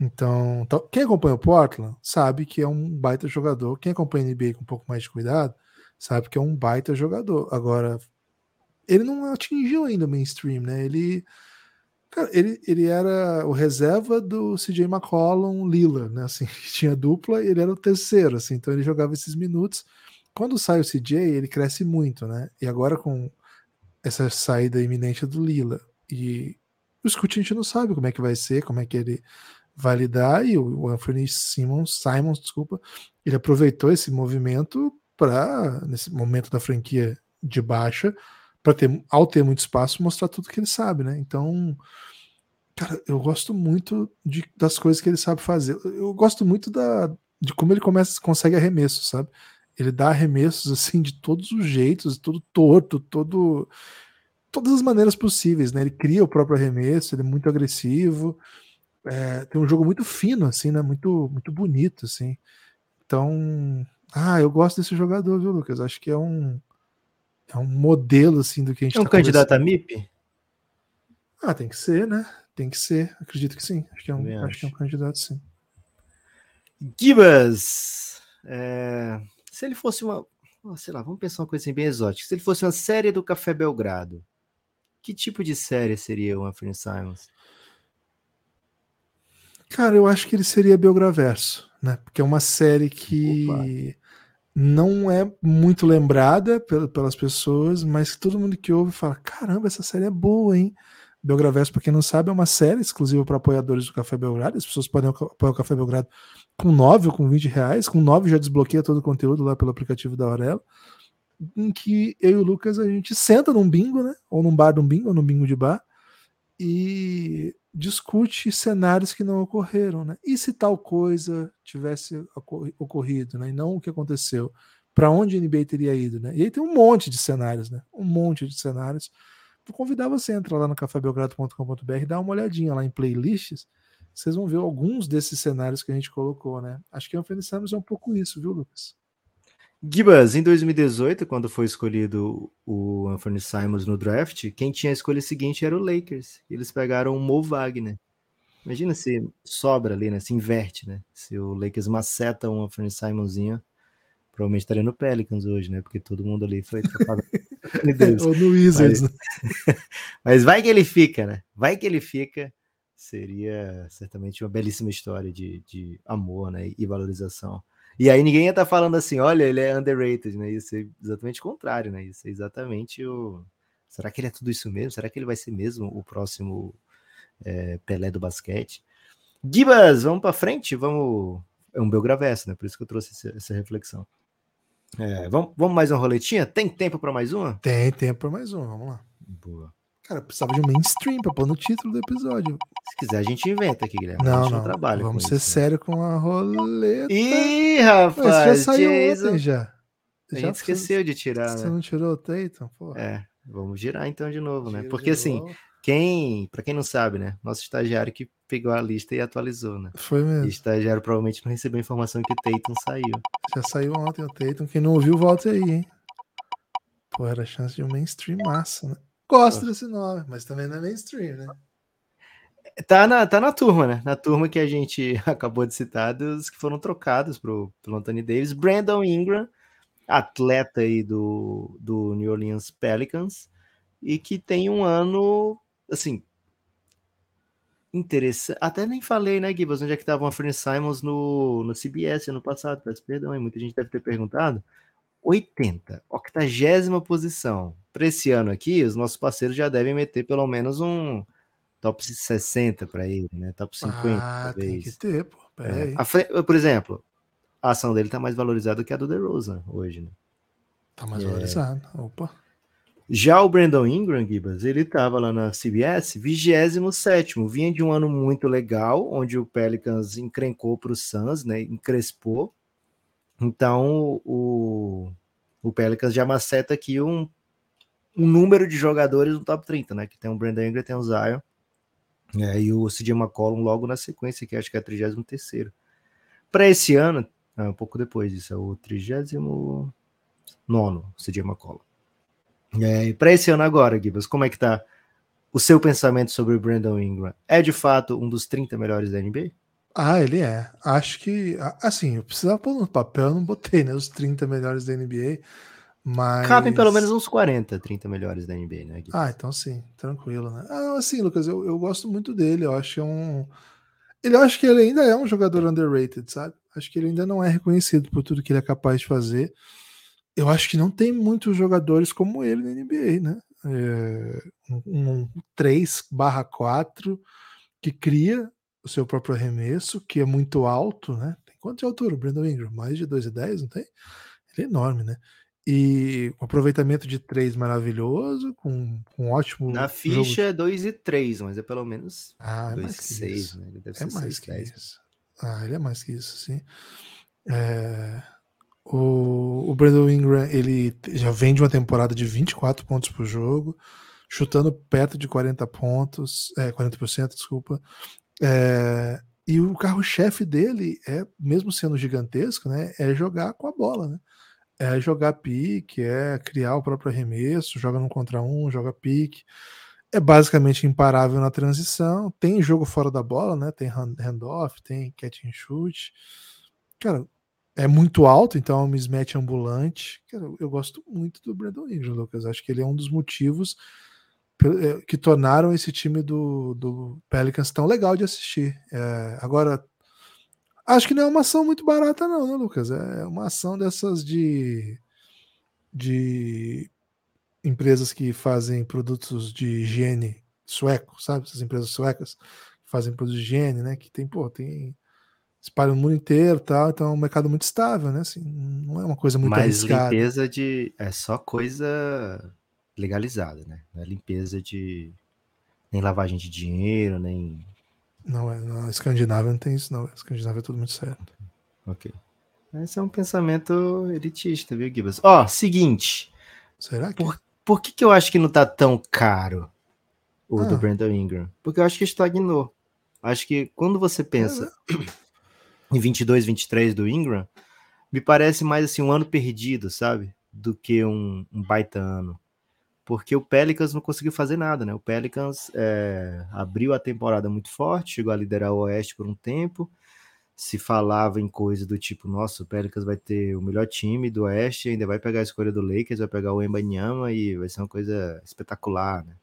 Então, então, quem acompanha o Portland sabe que é um baita jogador. Quem acompanha a NBA com um pouco mais de cuidado sabe que é um baita jogador. Agora, ele não atingiu ainda o mainstream, né? Ele, cara, ele, ele era o reserva do CJ McCollum Lillard, né? Assim, tinha dupla e ele era o terceiro, assim. Então ele jogava esses minutos. Quando sai o CJ, ele cresce muito, né? E agora com essa saída iminente do Lila e o Scoot a gente não sabe como é que vai ser, como é que ele vai lidar e o Anthony Simmons, Simons, desculpa, ele aproveitou esse movimento para nesse momento da franquia de baixa para ter ao ter muito espaço mostrar tudo que ele sabe, né? Então, cara, eu gosto muito de, das coisas que ele sabe fazer. Eu gosto muito da de como ele começa consegue arremesso, sabe? Ele dá arremessos assim de todos os jeitos, todo torto, todo todas as maneiras possíveis, né? Ele cria o próprio arremesso, ele é muito agressivo, é, tem um jogo muito fino, assim, né? Muito, muito bonito, assim. Então, ah, eu gosto desse jogador, viu, Lucas? Acho que é um é um modelo assim do que a gente É um tá candidato a. MIP? Ah, tem que ser, né? Tem que ser. Acredito que sim. Acho que é um, acho que é um acho. candidato, sim. Gibas! É, se ele fosse uma. ah, Sei lá, vamos pensar uma coisa assim bem exótica. Se ele fosse uma série do Café Belgrado, que tipo de série seria o Anthony Simons? Cara, eu acho que ele seria Belgraverso, né? Porque é uma série que não é muito lembrada pel- pelas pessoas, mas todo mundo que ouve fala: caramba, essa série é boa, hein? Belgraverso, para quem não sabe, é uma série exclusiva para apoiadores do Café Belgrado. As pessoas podem apoiar o Café Belgrado com 9 ou com 20 reais. Com 9 já desbloqueia todo o conteúdo lá pelo aplicativo da Aurela. Em que eu e o Lucas a gente senta num bingo, né? Ou num bar de um bingo, ou num bingo de bar, e discute cenários que não ocorreram, né? E se tal coisa tivesse ocor- ocorrido, né? E não o que aconteceu, para onde a NBA teria ido, né? E aí tem um monte de cenários, né? Um monte de cenários. Vou convidar você a entrar lá no cafébelgrado.com.br e dar uma olhadinha lá em playlists. Vocês vão ver alguns desses cenários que a gente colocou, né? Acho que o Anthony é um pouco isso, viu, Lucas? Gibas, em 2018, quando foi escolhido o Anthony Simons no draft, quem tinha a escolha seguinte era o Lakers. Eles pegaram o Mo Wagner. Imagina se sobra ali, né? Se inverte, né? Se o Lakers maceta um Anthony Simonzinho, provavelmente estaria no Pelicans hoje, né? Porque todo mundo ali foi. Ou no Wizards, Mas- né? Mas vai que ele fica, né? Vai que ele fica. Seria certamente uma belíssima história de, de amor, né? E valorização. E aí ninguém ia estar falando assim, olha, ele é underrated, né? Isso é exatamente o contrário, né? Isso é exatamente o. Será que ele é tudo isso mesmo? Será que ele vai ser mesmo o próximo é, Pelé do basquete? Gibas, vamos para frente? Vamos. É um Belgravesso, né? Por isso que eu trouxe essa, reflexão. É, vamos, vamos mais uma roletinha? Tem tempo para mais uma? Tem tempo para mais um, vamos lá. Boa. Cara, precisava de um mainstream pra pôr no título do episódio. Se quiser, a gente inventa aqui, Guilherme. Não, não, trabalha Vamos ser isso, né? sério com a roleta. Ih, rapaz, Esse já saiu Jason. ontem já. A Já gente esqueceu de tirar, Você né? não tirou o Tatum? Pô. É, vamos girar então de novo, né? Porque assim, novo. quem, para quem não sabe, né? Nosso estagiário que pegou a lista e atualizou, né? Foi E o mesmo. estagiário provavelmente não recebeu a informação que o Tatum saiu. Já saiu ontem o Tatum. Quem não ouviu, volta aí, hein? Pô, era chance de um mainstream massa, né? Gosto desse nome, mas também não é mainstream, né? Tá na, tá na turma, né? Na turma que a gente acabou de citar, dos que foram trocados pro, pelo Anthony Davis. Brandon Ingram, atleta aí do, do New Orleans Pelicans, e que tem um ano, assim, interessante. Até nem falei, né, Gibbs, onde é que estava o Anthony Simons no, no CBS ano passado. Peço perdão, aí muita gente deve ter perguntado. 80, 80 posição. Para esse ano aqui, os nossos parceiros já devem meter pelo menos um top 60 para ele, né? Top 50, ah, tem talvez. que ter, pô. É, a Por exemplo, a ação dele tá mais valorizada que a do DeRozan hoje, né? Tá mais é. valorizado. Opa. Já o Brandon Ingram, Gibas, ele tava lá na CBS, 27º, vinha de um ano muito legal, onde o Pelicans encrencou para o Suns, né, encrespou. Então, o, o Pelicans já maceta aqui um, um número de jogadores no top 30, né, que tem o Brandon Ingram, tem o Zion, é, e o CJ McCollum logo na sequência, que acho que é a 33º. Para esse ano, é, um pouco depois disso, é o 39º CJ McCollum. É, e para esse ano agora, Gibas, como é que tá o seu pensamento sobre o Brandon Ingram? É de fato um dos 30 melhores da NBA? Ah, ele é. Acho que. Assim, eu precisava pôr no papel, eu não botei, né? Os 30 melhores da NBA. Mas. Cabem pelo menos uns 40, 30 melhores da NBA, né, Gibas? Ah, então sim, tranquilo, né? Ah, assim, Lucas, eu, eu gosto muito dele. Eu acho que é um. Ele acho que ele ainda é um jogador underrated, sabe? Acho que ele ainda não é reconhecido por tudo que ele é capaz de fazer. Eu acho que não tem muitos jogadores como ele na NBA, né? É, um, um 3 barra 4 que cria o seu próprio arremesso, que é muito alto, né? Tem quanto de altura o Brandon Ingram? Mais de 2,10, não tem? Ele é enorme, né? E um aproveitamento de 3 maravilhoso, com, com um ótimo. Na jogo- ficha é 2 e 3, mas é pelo menos Ah, é 2 mais que 6, isso. né? Ele deve É ser mais 6, que 10. isso. Ah, ele é mais que isso, sim. É, o, o Brandon Ingram, ele já vem de uma temporada de 24 pontos por jogo, chutando perto de 40 pontos, é, 40%, desculpa. É, e o carro-chefe dele é, mesmo sendo gigantesco, né, é jogar com a bola, né? É jogar pique, é criar o próprio arremesso, joga um contra um, joga pique. É basicamente imparável na transição. Tem jogo fora da bola, né? Tem hand- handoff, tem catch and shoot. Cara, é muito alto, então é um mismatch ambulante. Cara, eu- gosto muito do Brandon Ingram, Lucas. Acho que ele é um dos motivos que tornaram esse time do, do Pelicans tão legal de assistir. É, agora, acho que não é uma ação muito barata, não, né, Lucas? É uma ação dessas de, de empresas que fazem produtos de higiene sueco, sabe? Essas empresas suecas que fazem produtos de higiene, né? Que tem, pô, tem espalham no mundo inteiro, e tal. Então é um mercado muito estável, né? Assim, não é uma coisa muito Mas arriscada. limpeza de. É só coisa legalizada, né? Não é limpeza de. Nem lavagem de dinheiro, nem. Não é, na Escandinávia não tem isso, não. Na Escandinávia é tudo muito certo. Ok. Esse é um pensamento elitista, viu, Gibas? Ó, seguinte. Será que? Por- Por que, que eu acho que não tá tão caro o do Ah. Brandon Ingram? Porque eu acho que estagnou. Acho que quando você pensa em 22, 23 do Ingram, me parece mais assim um ano perdido, sabe? Do que um, um baita ano. Porque o Pelicans não conseguiu fazer nada, né? O Pelicans é, abriu a temporada muito forte, chegou a liderar o Oeste por um tempo, se falava em coisa do tipo, nossa, o Pelicans vai ter o melhor time do Oeste, ainda vai pegar a escolha do Lakers, vai pegar o Embanyama e vai ser uma coisa espetacular, né?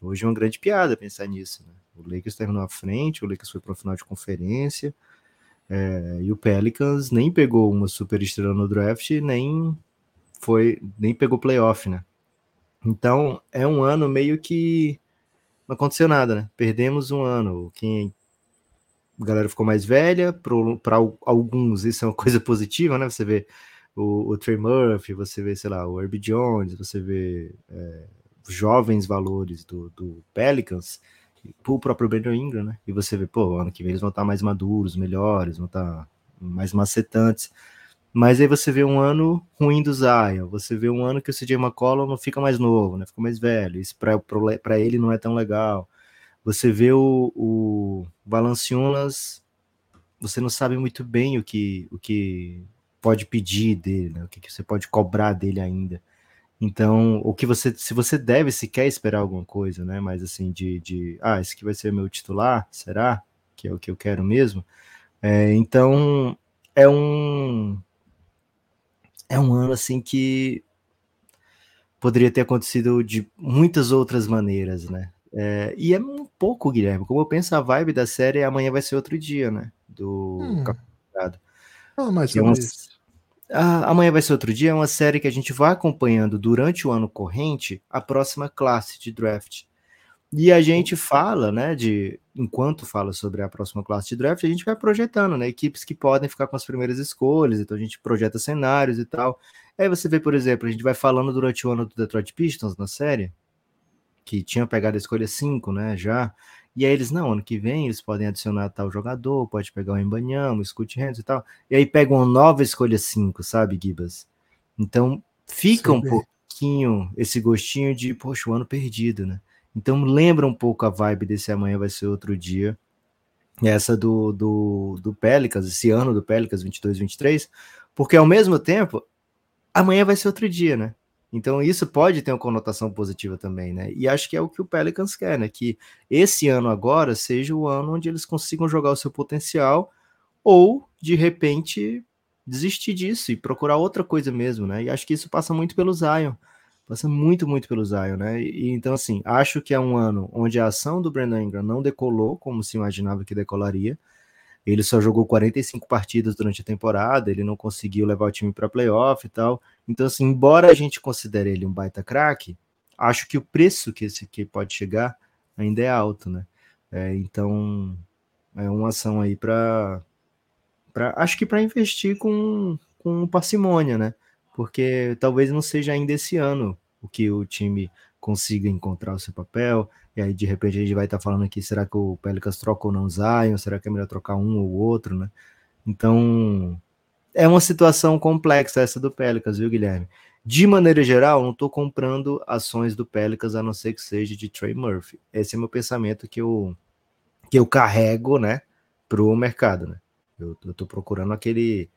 Hoje é uma grande piada pensar nisso, né? O Lakers terminou à frente, o Lakers foi para o final de conferência, é, e o Pelicans nem pegou uma super estrela no draft, nem foi, nem pegou playoff, né? Então é um ano meio que não aconteceu nada, né? Perdemos um ano. Quem a galera ficou mais velha, para alguns isso é uma coisa positiva, né? Você vê o, o Trey Murphy, você vê, sei lá, o Herbie Jones, você vê é, jovens valores do, do Pelicans, o próprio Brandon Ingram, né? E você vê, pô, ano que vem eles vão estar mais maduros, melhores, vão estar mais macetantes. Mas aí você vê um ano ruim do Zion, você vê um ano que o CJ McCollum não fica mais novo, né? Fica mais velho. Isso para ele não é tão legal. Você vê o, o Valanciunas, você não sabe muito bem o que, o que pode pedir dele, né? o que, que você pode cobrar dele ainda. Então, o que você, se você deve, se quer esperar alguma coisa, né? Mas assim, de, de ah, esse aqui vai ser meu titular, será? Que é o que eu quero mesmo. É, então, é um é um ano assim que poderia ter acontecido de muitas outras maneiras, né? É, e é um pouco, Guilherme, como eu penso, a vibe da série é amanhã vai ser outro dia, né? Do hum. Fala mais sobre é uma, isso. A, amanhã vai ser outro dia, é uma série que a gente vai acompanhando durante o ano corrente a próxima classe de draft. E a gente fala, né, de enquanto fala sobre a próxima classe de draft, a gente vai projetando, né, equipes que podem ficar com as primeiras escolhas, então a gente projeta cenários e tal. Aí você vê, por exemplo, a gente vai falando durante o ano do Detroit Pistons na série, que tinha pegado a escolha 5, né, já. E aí eles, não, ano que vem eles podem adicionar tal jogador, pode pegar o Embanyama, o Scott Hands e tal. E aí pegam uma nova escolha 5, sabe, Gibas? Então fica Sim, um pouquinho esse gostinho de, poxa, o ano perdido, né? Então lembra um pouco a vibe desse amanhã vai ser outro dia. Essa do, do, do Pelicans, esse ano do Pelicans 22-23, porque ao mesmo tempo, amanhã vai ser outro dia, né? Então isso pode ter uma conotação positiva também, né? E acho que é o que o Pelicans quer, né? Que esse ano agora seja o ano onde eles consigam jogar o seu potencial ou de repente desistir disso e procurar outra coisa mesmo, né? E acho que isso passa muito pelo Zion. Passa muito, muito pelo Zion, né? E, então, assim, acho que é um ano onde a ação do Brandon Ingram não decolou como se imaginava que decolaria. Ele só jogou 45 partidas durante a temporada, ele não conseguiu levar o time para playoff e tal. Então, assim, embora a gente considere ele um baita craque, acho que o preço que esse aqui pode chegar ainda é alto, né? É, então, é uma ação aí para. Acho que para investir com, com parcimônia, né? Porque talvez não seja ainda esse ano o que o time consiga encontrar o seu papel. E aí, de repente, a gente vai estar tá falando aqui: será que o Pelicans troca ou não Zion? Será que é melhor trocar um ou outro, né? Então, é uma situação complexa essa do Pelicans, viu, Guilherme? De maneira geral, não estou comprando ações do Pelicans a não ser que seja de Trey Murphy. Esse é meu pensamento que eu, que eu carrego, né, para o mercado, né? Eu, estou procurando aquele,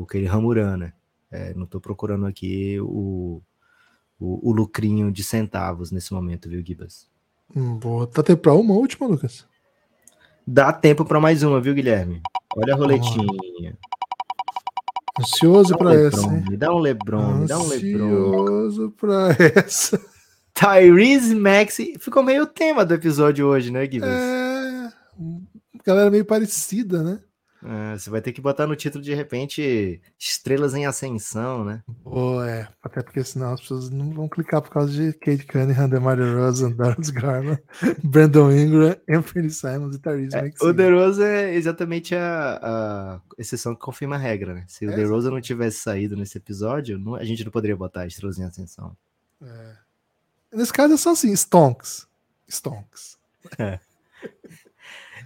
aquele Ramuran, né? É, não estou procurando aqui o, o, o, lucrinho de centavos nesse momento, viu, Gibas? Hum, boa. Tá tempo para uma última, Lucas? Dá tempo para mais uma, viu, Guilherme? Olha a roletinha. Ansioso para um essa. Me dá um Lebron, me dá um Lebron. Ansioso para essa. Tyrese Maxi. Ficou meio o tema do episódio hoje, né, Gibbs? É. Galera meio parecida, né? É, você vai ter que botar no título de repente Estrelas em Ascensão, né? Pô, é. Até porque senão as pessoas não vão clicar por causa de Kate Cunningham, DeMar DeRozan, Darius Garland, Brandon Ingram, Anthony Simons e Tyrese é, O DeRozan é exatamente a, a, exceção que confirma a regra, né? Se é, o DeRozan não tivesse saído nesse episódio, não, a gente não poderia botar Estrelas em Ascensão. É. Nesse caso é só assim, Stonks. Stonks. É.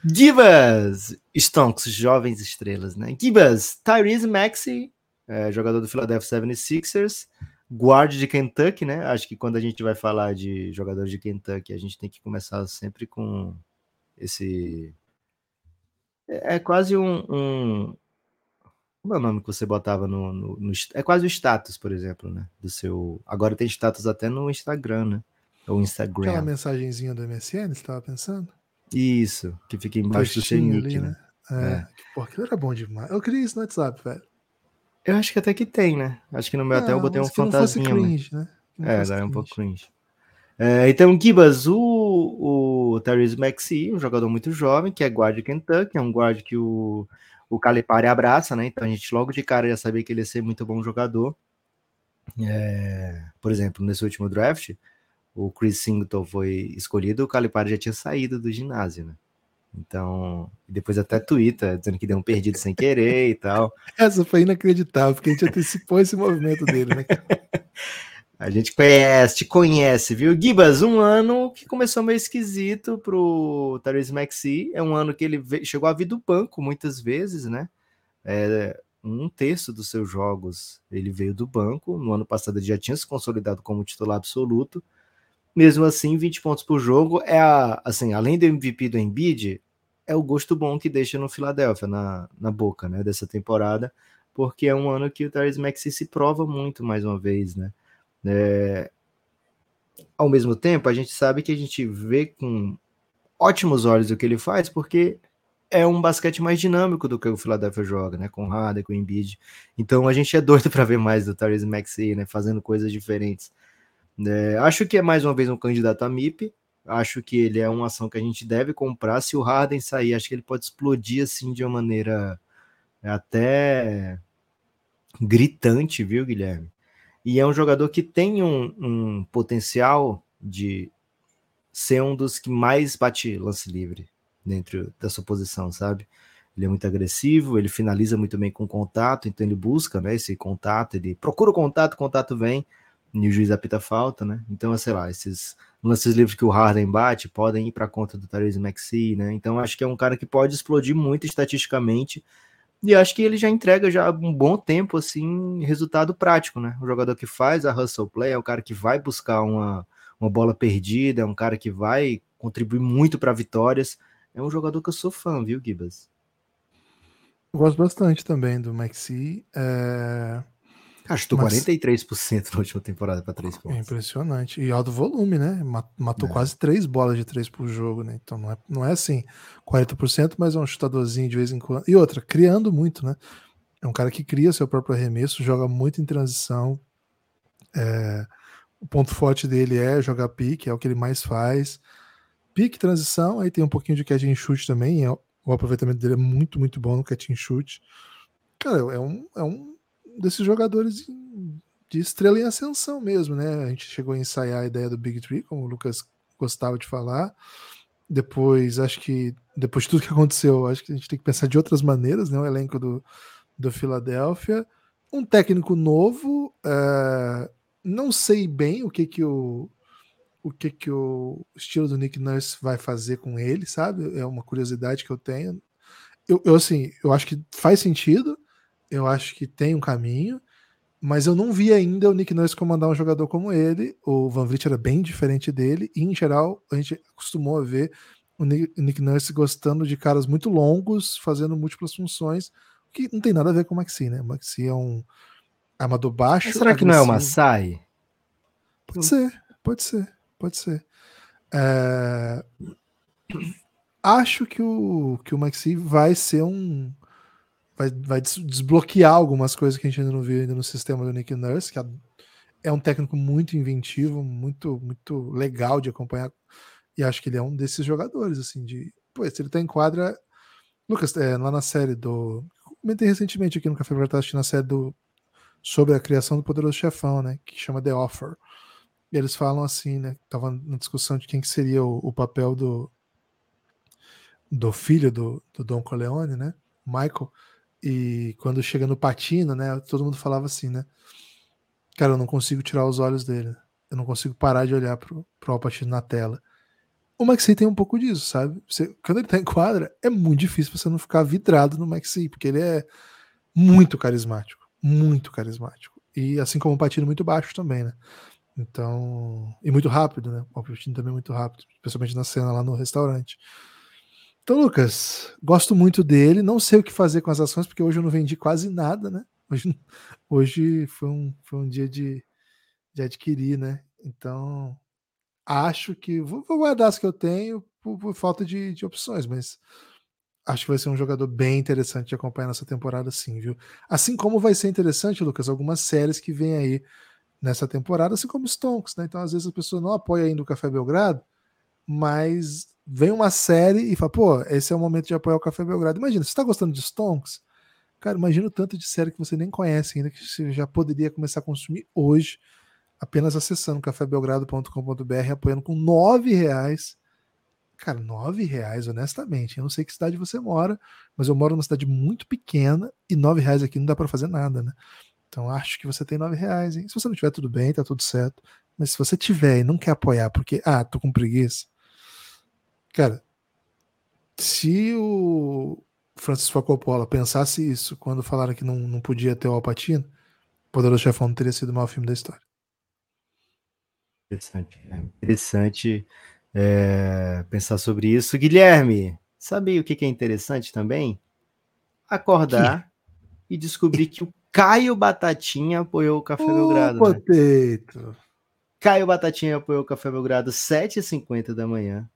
Gibas, Stonks, jovens estrelas, né? Gibas, Tyrese Maxey, é, jogador do Philadelphia 76ers, guard de Kentucky, né? Acho que quando a gente vai falar de jogadores de Kentucky, a gente tem que começar sempre com esse. É, é quase um, um... Como é o nome que você botava no, no, no, É quase o status, por exemplo, né? Do seu. Agora tem status até no Instagram, né? Ou Instagram. Aquela mensagenzinha do MSN, você estava pensando? Isso, que fica embaixo do seu nick, né? né? É, é. Pô, aquilo era bom demais. Eu queria isso no WhatsApp, velho. Eu acho que até que tem, né? Acho que no meu até eu botei um fantasminha. Não cringe, né? Não é, daí é um pouco cringe. É, então, Gibas, o, o Therese Maxey, um jogador muito jovem, que é guarda de Kentucky, é um guarda que o, o Calipari abraça, né? Então a gente logo de cara já sabia que ele ia ser muito bom jogador. É, por exemplo, nesse último draft, o Chris Singleton foi escolhido, o Calipari já tinha saído do ginásio, né? Então, depois até Twitter, dizendo que deu um perdido sem querer e tal. Essa foi inacreditável, porque a gente antecipou esse movimento dele, né? a gente conhece, te conhece, viu? Gibas, um ano que começou meio esquisito pro Therese Maxi. É um ano que ele chegou a vir do banco muitas vezes, né? É, um terço dos seus jogos ele veio do banco. No ano passado ele já tinha se consolidado como titular absoluto. Mesmo assim, 20 pontos por jogo é a, assim, além do MVP do Embiid, é o gosto bom que deixa no Philadelphia, na, na boca, né, dessa temporada, porque é um ano que o Tyrese Maxey se prova muito mais uma vez, né. É... Ao mesmo tempo, a gente sabe que a gente vê com ótimos olhos o que ele faz, porque é um basquete mais dinâmico do que o Philadelphia joga, né, com Harden, com Embiid. Então a gente é doido para ver mais do Tyrese Maxey, né, fazendo coisas diferentes. É, acho que é mais uma vez um candidato a MIP. Acho que ele é uma ação que a gente deve comprar. Se o Harden sair, acho que ele pode explodir assim de uma maneira até gritante, viu, Guilherme? E é um jogador que tem um, um potencial de ser um dos que mais bate lance livre dentro da sua posição, sabe? Ele é muito agressivo, ele finaliza muito bem com contato, então ele busca né, esse contato, ele procura o contato, o contato vem e o juiz apita falta, né? Então, sei lá, esses lances livres que o Harden bate podem ir para conta do Therese Maxey, né? Então, acho que é um cara que pode explodir muito estatisticamente e acho que ele já entrega já um bom tempo, assim, resultado prático, né? O jogador que faz a hustle play é o cara que vai buscar uma, uma bola perdida, é um cara que vai contribuir muito para vitórias. É um jogador que eu sou fã, viu, Gibas? gosto bastante também do Maxi. É... Acho que 43% na última temporada para três pontos. É impressionante. E alto volume, né? Matou é. quase três bolas de três por jogo, né? Então não é, não é assim 40%, mas é um chutadorzinho de vez em quando. E outra, criando muito, né? É um cara que cria seu próprio arremesso, joga muito em transição. É, o ponto forte dele é jogar pique, é o que ele mais faz. Pique, transição, aí tem um pouquinho de catch and shoot também. É, o aproveitamento dele é muito, muito bom no catch and shoot. Cara, é um, é um desses jogadores de estrela em ascensão mesmo, né? A gente chegou a ensaiar a ideia do Big Tree, como o Lucas gostava de falar. Depois, acho que depois de tudo que aconteceu, acho que a gente tem que pensar de outras maneiras, né? O elenco do, do Philadelphia. Um técnico novo, uh, não sei bem o que que o o que que o estilo do Nick Nurse vai fazer com ele, sabe? É uma curiosidade que eu tenho. Eu, eu assim, eu acho que faz sentido, eu acho que tem um caminho, mas eu não vi ainda o Nick Nurse comandar um jogador como ele. O Van Vliet era bem diferente dele, e em geral a gente acostumou a ver o Nick Nurse gostando de caras muito longos, fazendo múltiplas funções, que não tem nada a ver com o Maxi, né? O Maxi é um armador baixo. Mas será agressivo. que não é uma Sai? Pode ser, pode ser, pode ser. É... Acho que o, que o Maxi vai ser um vai, vai desbloquear algumas coisas que a gente ainda não viu ainda no sistema do Nick Nurse, que é um técnico muito inventivo, muito muito legal de acompanhar. E acho que ele é um desses jogadores, assim, de. Pô, se ele tá em quadra. Lucas, é, lá na série do. Comentei recentemente aqui no Café Vertaz, assistindo a série do. Sobre a criação do Poderoso Chefão, né? Que chama The Offer. E eles falam assim, né? Tava na discussão de quem que seria o, o papel do. Do filho do, do Don Corleone, né? Michael. E quando chega no Patino, né? Todo mundo falava assim, né? Cara, eu não consigo tirar os olhos dele. Eu não consigo parar de olhar pro, pro Alpatino na tela. O Maxi tem um pouco disso, sabe? Você, quando ele tá em quadra, é muito difícil você não ficar vidrado no Maxi, porque ele é muito carismático. Muito carismático. E assim como o Patino, muito baixo também, né? Então. E muito rápido, né? O Alpatino também é muito rápido, especialmente na cena lá no restaurante. Então, Lucas, gosto muito dele. Não sei o que fazer com as ações, porque hoje eu não vendi quase nada, né? Hoje, hoje foi, um, foi um dia de, de adquirir, né? Então, acho que vou, vou guardar as que eu tenho por, por falta de, de, opções, mas acho que vai ser um jogador bem interessante de acompanhar nessa temporada, sim, viu? Assim como vai ser interessante, Lucas, algumas séries que vem aí nessa temporada, assim como Stonks, né? Então, às vezes a pessoa não apoia ainda o Café Belgrado, mas vem uma série e fala, pô, esse é o momento de apoiar o Café Belgrado. Imagina, você está gostando de Stonks? Cara, imagina o tanto de série que você nem conhece ainda, que você já poderia começar a consumir hoje, apenas acessando cafébelgrado.com.br, apoiando com nove reais. Cara, nove reais, honestamente. Eu não sei que cidade você mora, mas eu moro numa cidade muito pequena e nove reais aqui não dá para fazer nada, né? Então acho que você tem nove reais, hein? Se você não tiver, tudo bem, tá tudo certo. Mas se você tiver e não quer apoiar porque, ah, tô com preguiça, cara, se o Francis Ford Coppola pensasse isso quando falaram que não, não podia ter o Alpatino, Poderoso Chefão não teria sido o maior filme da história. Interessante. É interessante é, pensar sobre isso. Guilherme, sabe o que é interessante também? Acordar que? e descobrir que o Caio Batatinha apoiou o Café oh, Belgrado. Né? Caio Batatinha apoiou o Café Belgrado 7h50 da manhã.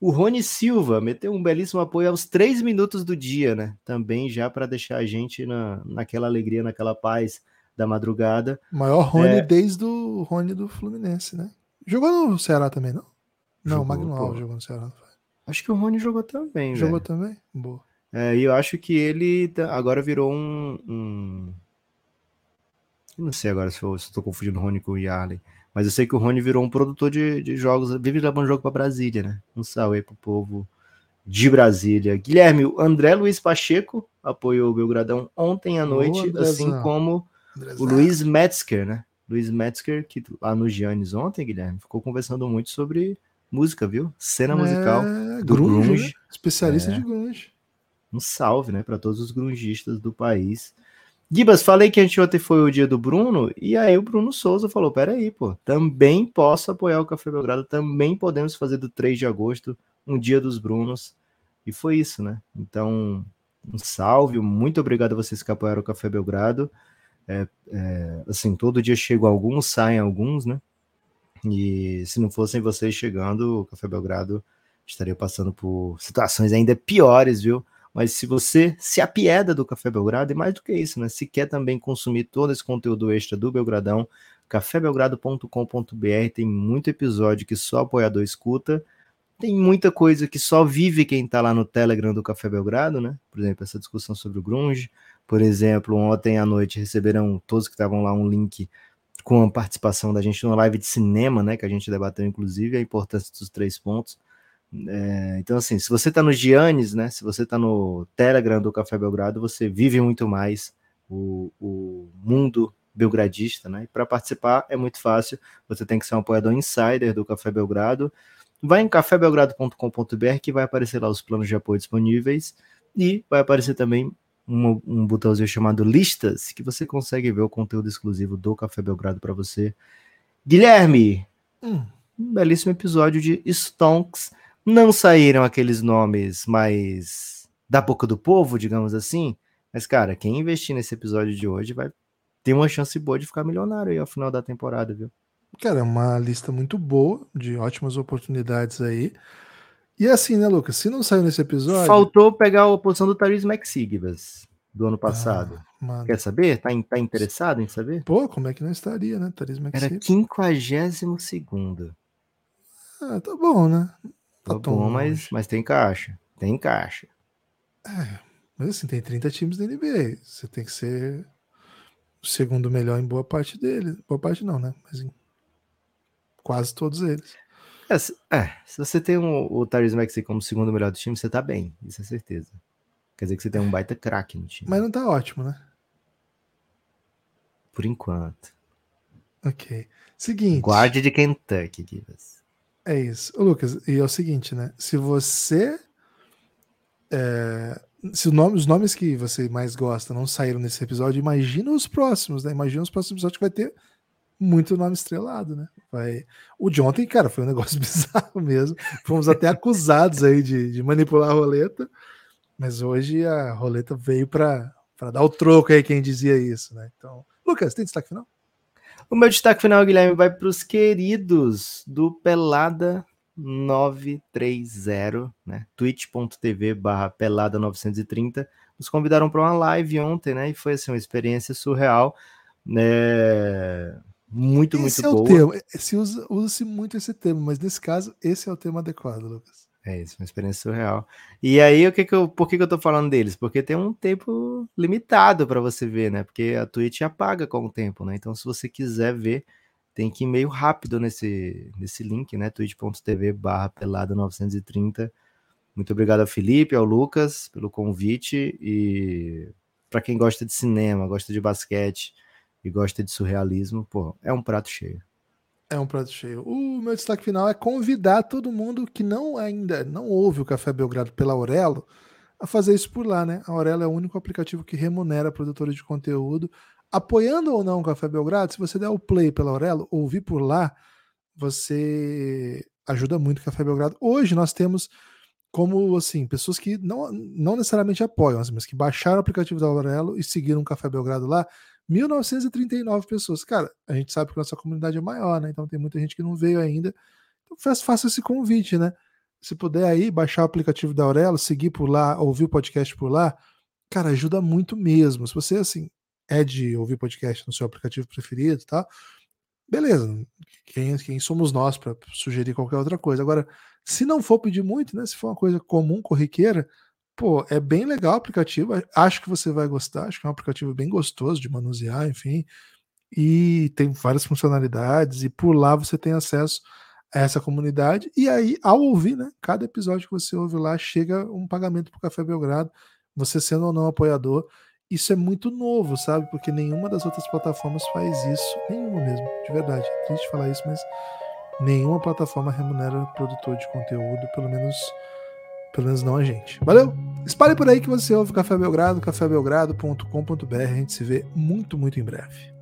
O Rony Silva meteu um belíssimo apoio aos três minutos do dia, né? Também já para deixar a gente na, naquela alegria, naquela paz da madrugada. Maior Rony é... desde o Rony do Fluminense, né? Jogou no Ceará também, não? Não, o Magno Alves jogou no Ceará. Acho que o Rony jogou também, Jogou velho. também? Boa. É, e eu acho que ele agora virou um, um... Não sei agora se eu estou confundindo o Rony com o Yarley. Mas eu sei que o Rony virou um produtor de, de jogos, vive levando jogo para Brasília, né? Um salve aí pro povo de Brasília. Guilherme, o André Luiz Pacheco apoiou o Belgradão ontem à noite, assim como o Luiz Metzger, né? Luiz Metzger, que lá no Giannis ontem, Guilherme, ficou conversando muito sobre música, viu? Cena é, musical do grunge, grunge. Né? especialista é. de grunge. Um salve, né, para todos os grungistas do país. Gibas, falei que ontem foi o dia do Bruno, e aí o Bruno Souza falou: peraí, pô, também posso apoiar o Café Belgrado, também podemos fazer do 3 de agosto um dia dos Brunos. E foi isso, né? Então, um salve, muito obrigado a vocês que apoiaram o Café Belgrado. É, é, assim, todo dia chegam alguns, saem alguns, né? E se não fossem vocês chegando, o Café Belgrado estaria passando por situações ainda piores, viu? Mas se você se apieda do Café Belgrado, e mais do que isso, né? Se quer também consumir todo esse conteúdo extra do Belgradão, cafébelgrado.com.br tem muito episódio que só apoiador escuta. Tem muita coisa que só vive quem tá lá no Telegram do Café Belgrado, né? Por exemplo, essa discussão sobre o Grunge. Por exemplo, ontem à noite receberam todos que estavam lá um link com a participação da gente numa live de cinema, né? Que a gente debateu, inclusive, a importância dos três pontos. É, então, assim, se você está no Giannis, né? Se você está no Telegram do Café Belgrado, você vive muito mais o, o mundo belgradista, né? E para participar é muito fácil. Você tem que ser um apoiador insider do Café Belgrado. Vai em cafébelgrado.com.br que vai aparecer lá os planos de apoio disponíveis e vai aparecer também um, um botãozinho chamado listas que você consegue ver o conteúdo exclusivo do Café Belgrado para você. Guilherme, hum. um belíssimo episódio de Stonks não saíram aqueles nomes mais da boca do povo, digamos assim. Mas, cara, quem investir nesse episódio de hoje vai ter uma chance boa de ficar milionário aí ao final da temporada, viu? Cara, é uma lista muito boa, de ótimas oportunidades aí. E assim, né, Lucas? Se não saiu nesse episódio. Faltou pegar a posição do Tyrese McSigbas do ano passado. Ah, Quer saber? Tá, tá interessado em saber? Pô, como é que não estaria, né? Tyrese Era 52 Ah, tá bom, né? Tá, tá bom, mas, mas tem caixa. Tem caixa. É, mas assim, tem 30 times da NBA. Você tem que ser o segundo melhor em boa parte deles. Boa parte não, né? Mas em quase todos eles. É, se, é, se você tem um, o Tyrese Maxey como segundo melhor do time, você tá bem, isso é certeza. Quer dizer que você tem um baita craque no time. Mas não tá ótimo, né? Por enquanto. Ok. Seguinte. Guarde de Kentucky, Givas. É isso. Lucas, e é o seguinte, né? Se você. É, se nome, os nomes que você mais gosta não saíram nesse episódio, imagina os próximos, né? Imagina os próximos episódios que vai ter muito nome estrelado, né? Vai... O de ontem, cara, foi um negócio bizarro mesmo. Fomos até acusados aí de, de manipular a roleta, mas hoje a roleta veio para dar o troco aí, quem dizia isso, né? Então, Lucas, tem destaque final? O meu destaque final, Guilherme, vai para os queridos do Pelada 930, né? twitch.tv barra pelada 930. Nos convidaram para uma live ontem, né? E foi assim, uma experiência surreal, né? Muito, esse muito é boa. O termo. Se usa, usa-se muito esse termo, mas nesse caso, esse é o termo adequado, Lucas. É isso, uma experiência surreal. E aí, o que que eu, por que, que eu tô falando deles? Porque tem um tempo limitado para você ver, né? Porque a Twitch apaga com o tempo, né? Então, se você quiser ver, tem que ir meio rápido nesse, nesse link, né? twitch.tv barra pelada 930. Muito obrigado ao Felipe, ao Lucas pelo convite e para quem gosta de cinema, gosta de basquete e gosta de surrealismo, pô, é um prato cheio. É um prato cheio. O meu destaque final é convidar todo mundo que não ainda não ouve o Café Belgrado pela Aurelo a fazer isso por lá, né? A Aurelo é o único aplicativo que remunera produtores de conteúdo. Apoiando ou não o Café Belgrado, se você der o play pela Aurelo, ouvir por lá, você ajuda muito o Café Belgrado. Hoje nós temos como assim, pessoas que não, não necessariamente apoiam, mas que baixaram o aplicativo da Aurelo e seguiram o Café Belgrado lá, 1939 pessoas. Cara, a gente sabe que nossa comunidade é maior, né? Então tem muita gente que não veio ainda. Então faça, esse convite, né? Se puder aí, baixar o aplicativo da Aurelo, seguir por lá, ouvir o podcast por lá, cara, ajuda muito mesmo. Se você, assim, é de ouvir podcast no seu aplicativo preferido tal, beleza. Quem, quem somos nós para sugerir qualquer outra coisa? Agora, se não for pedir muito, né? Se for uma coisa comum, corriqueira, pô, é bem legal o aplicativo. Acho que você vai gostar. Acho que é um aplicativo bem gostoso de manusear, enfim. E tem várias funcionalidades. E por lá você tem acesso a essa comunidade. E aí, ao ouvir, né? Cada episódio que você ouve lá chega um pagamento para o Café Belgrado. Você sendo ou não apoiador. Isso é muito novo, sabe? Porque nenhuma das outras plataformas faz isso. Nenhuma mesmo, de verdade. É triste falar isso, mas nenhuma plataforma remunera produtor de conteúdo, pelo menos pelo menos não a gente. Valeu? Espalhe por aí que você ouve o Café Belgrado, cafébelgrado.com.br. A gente se vê muito, muito em breve.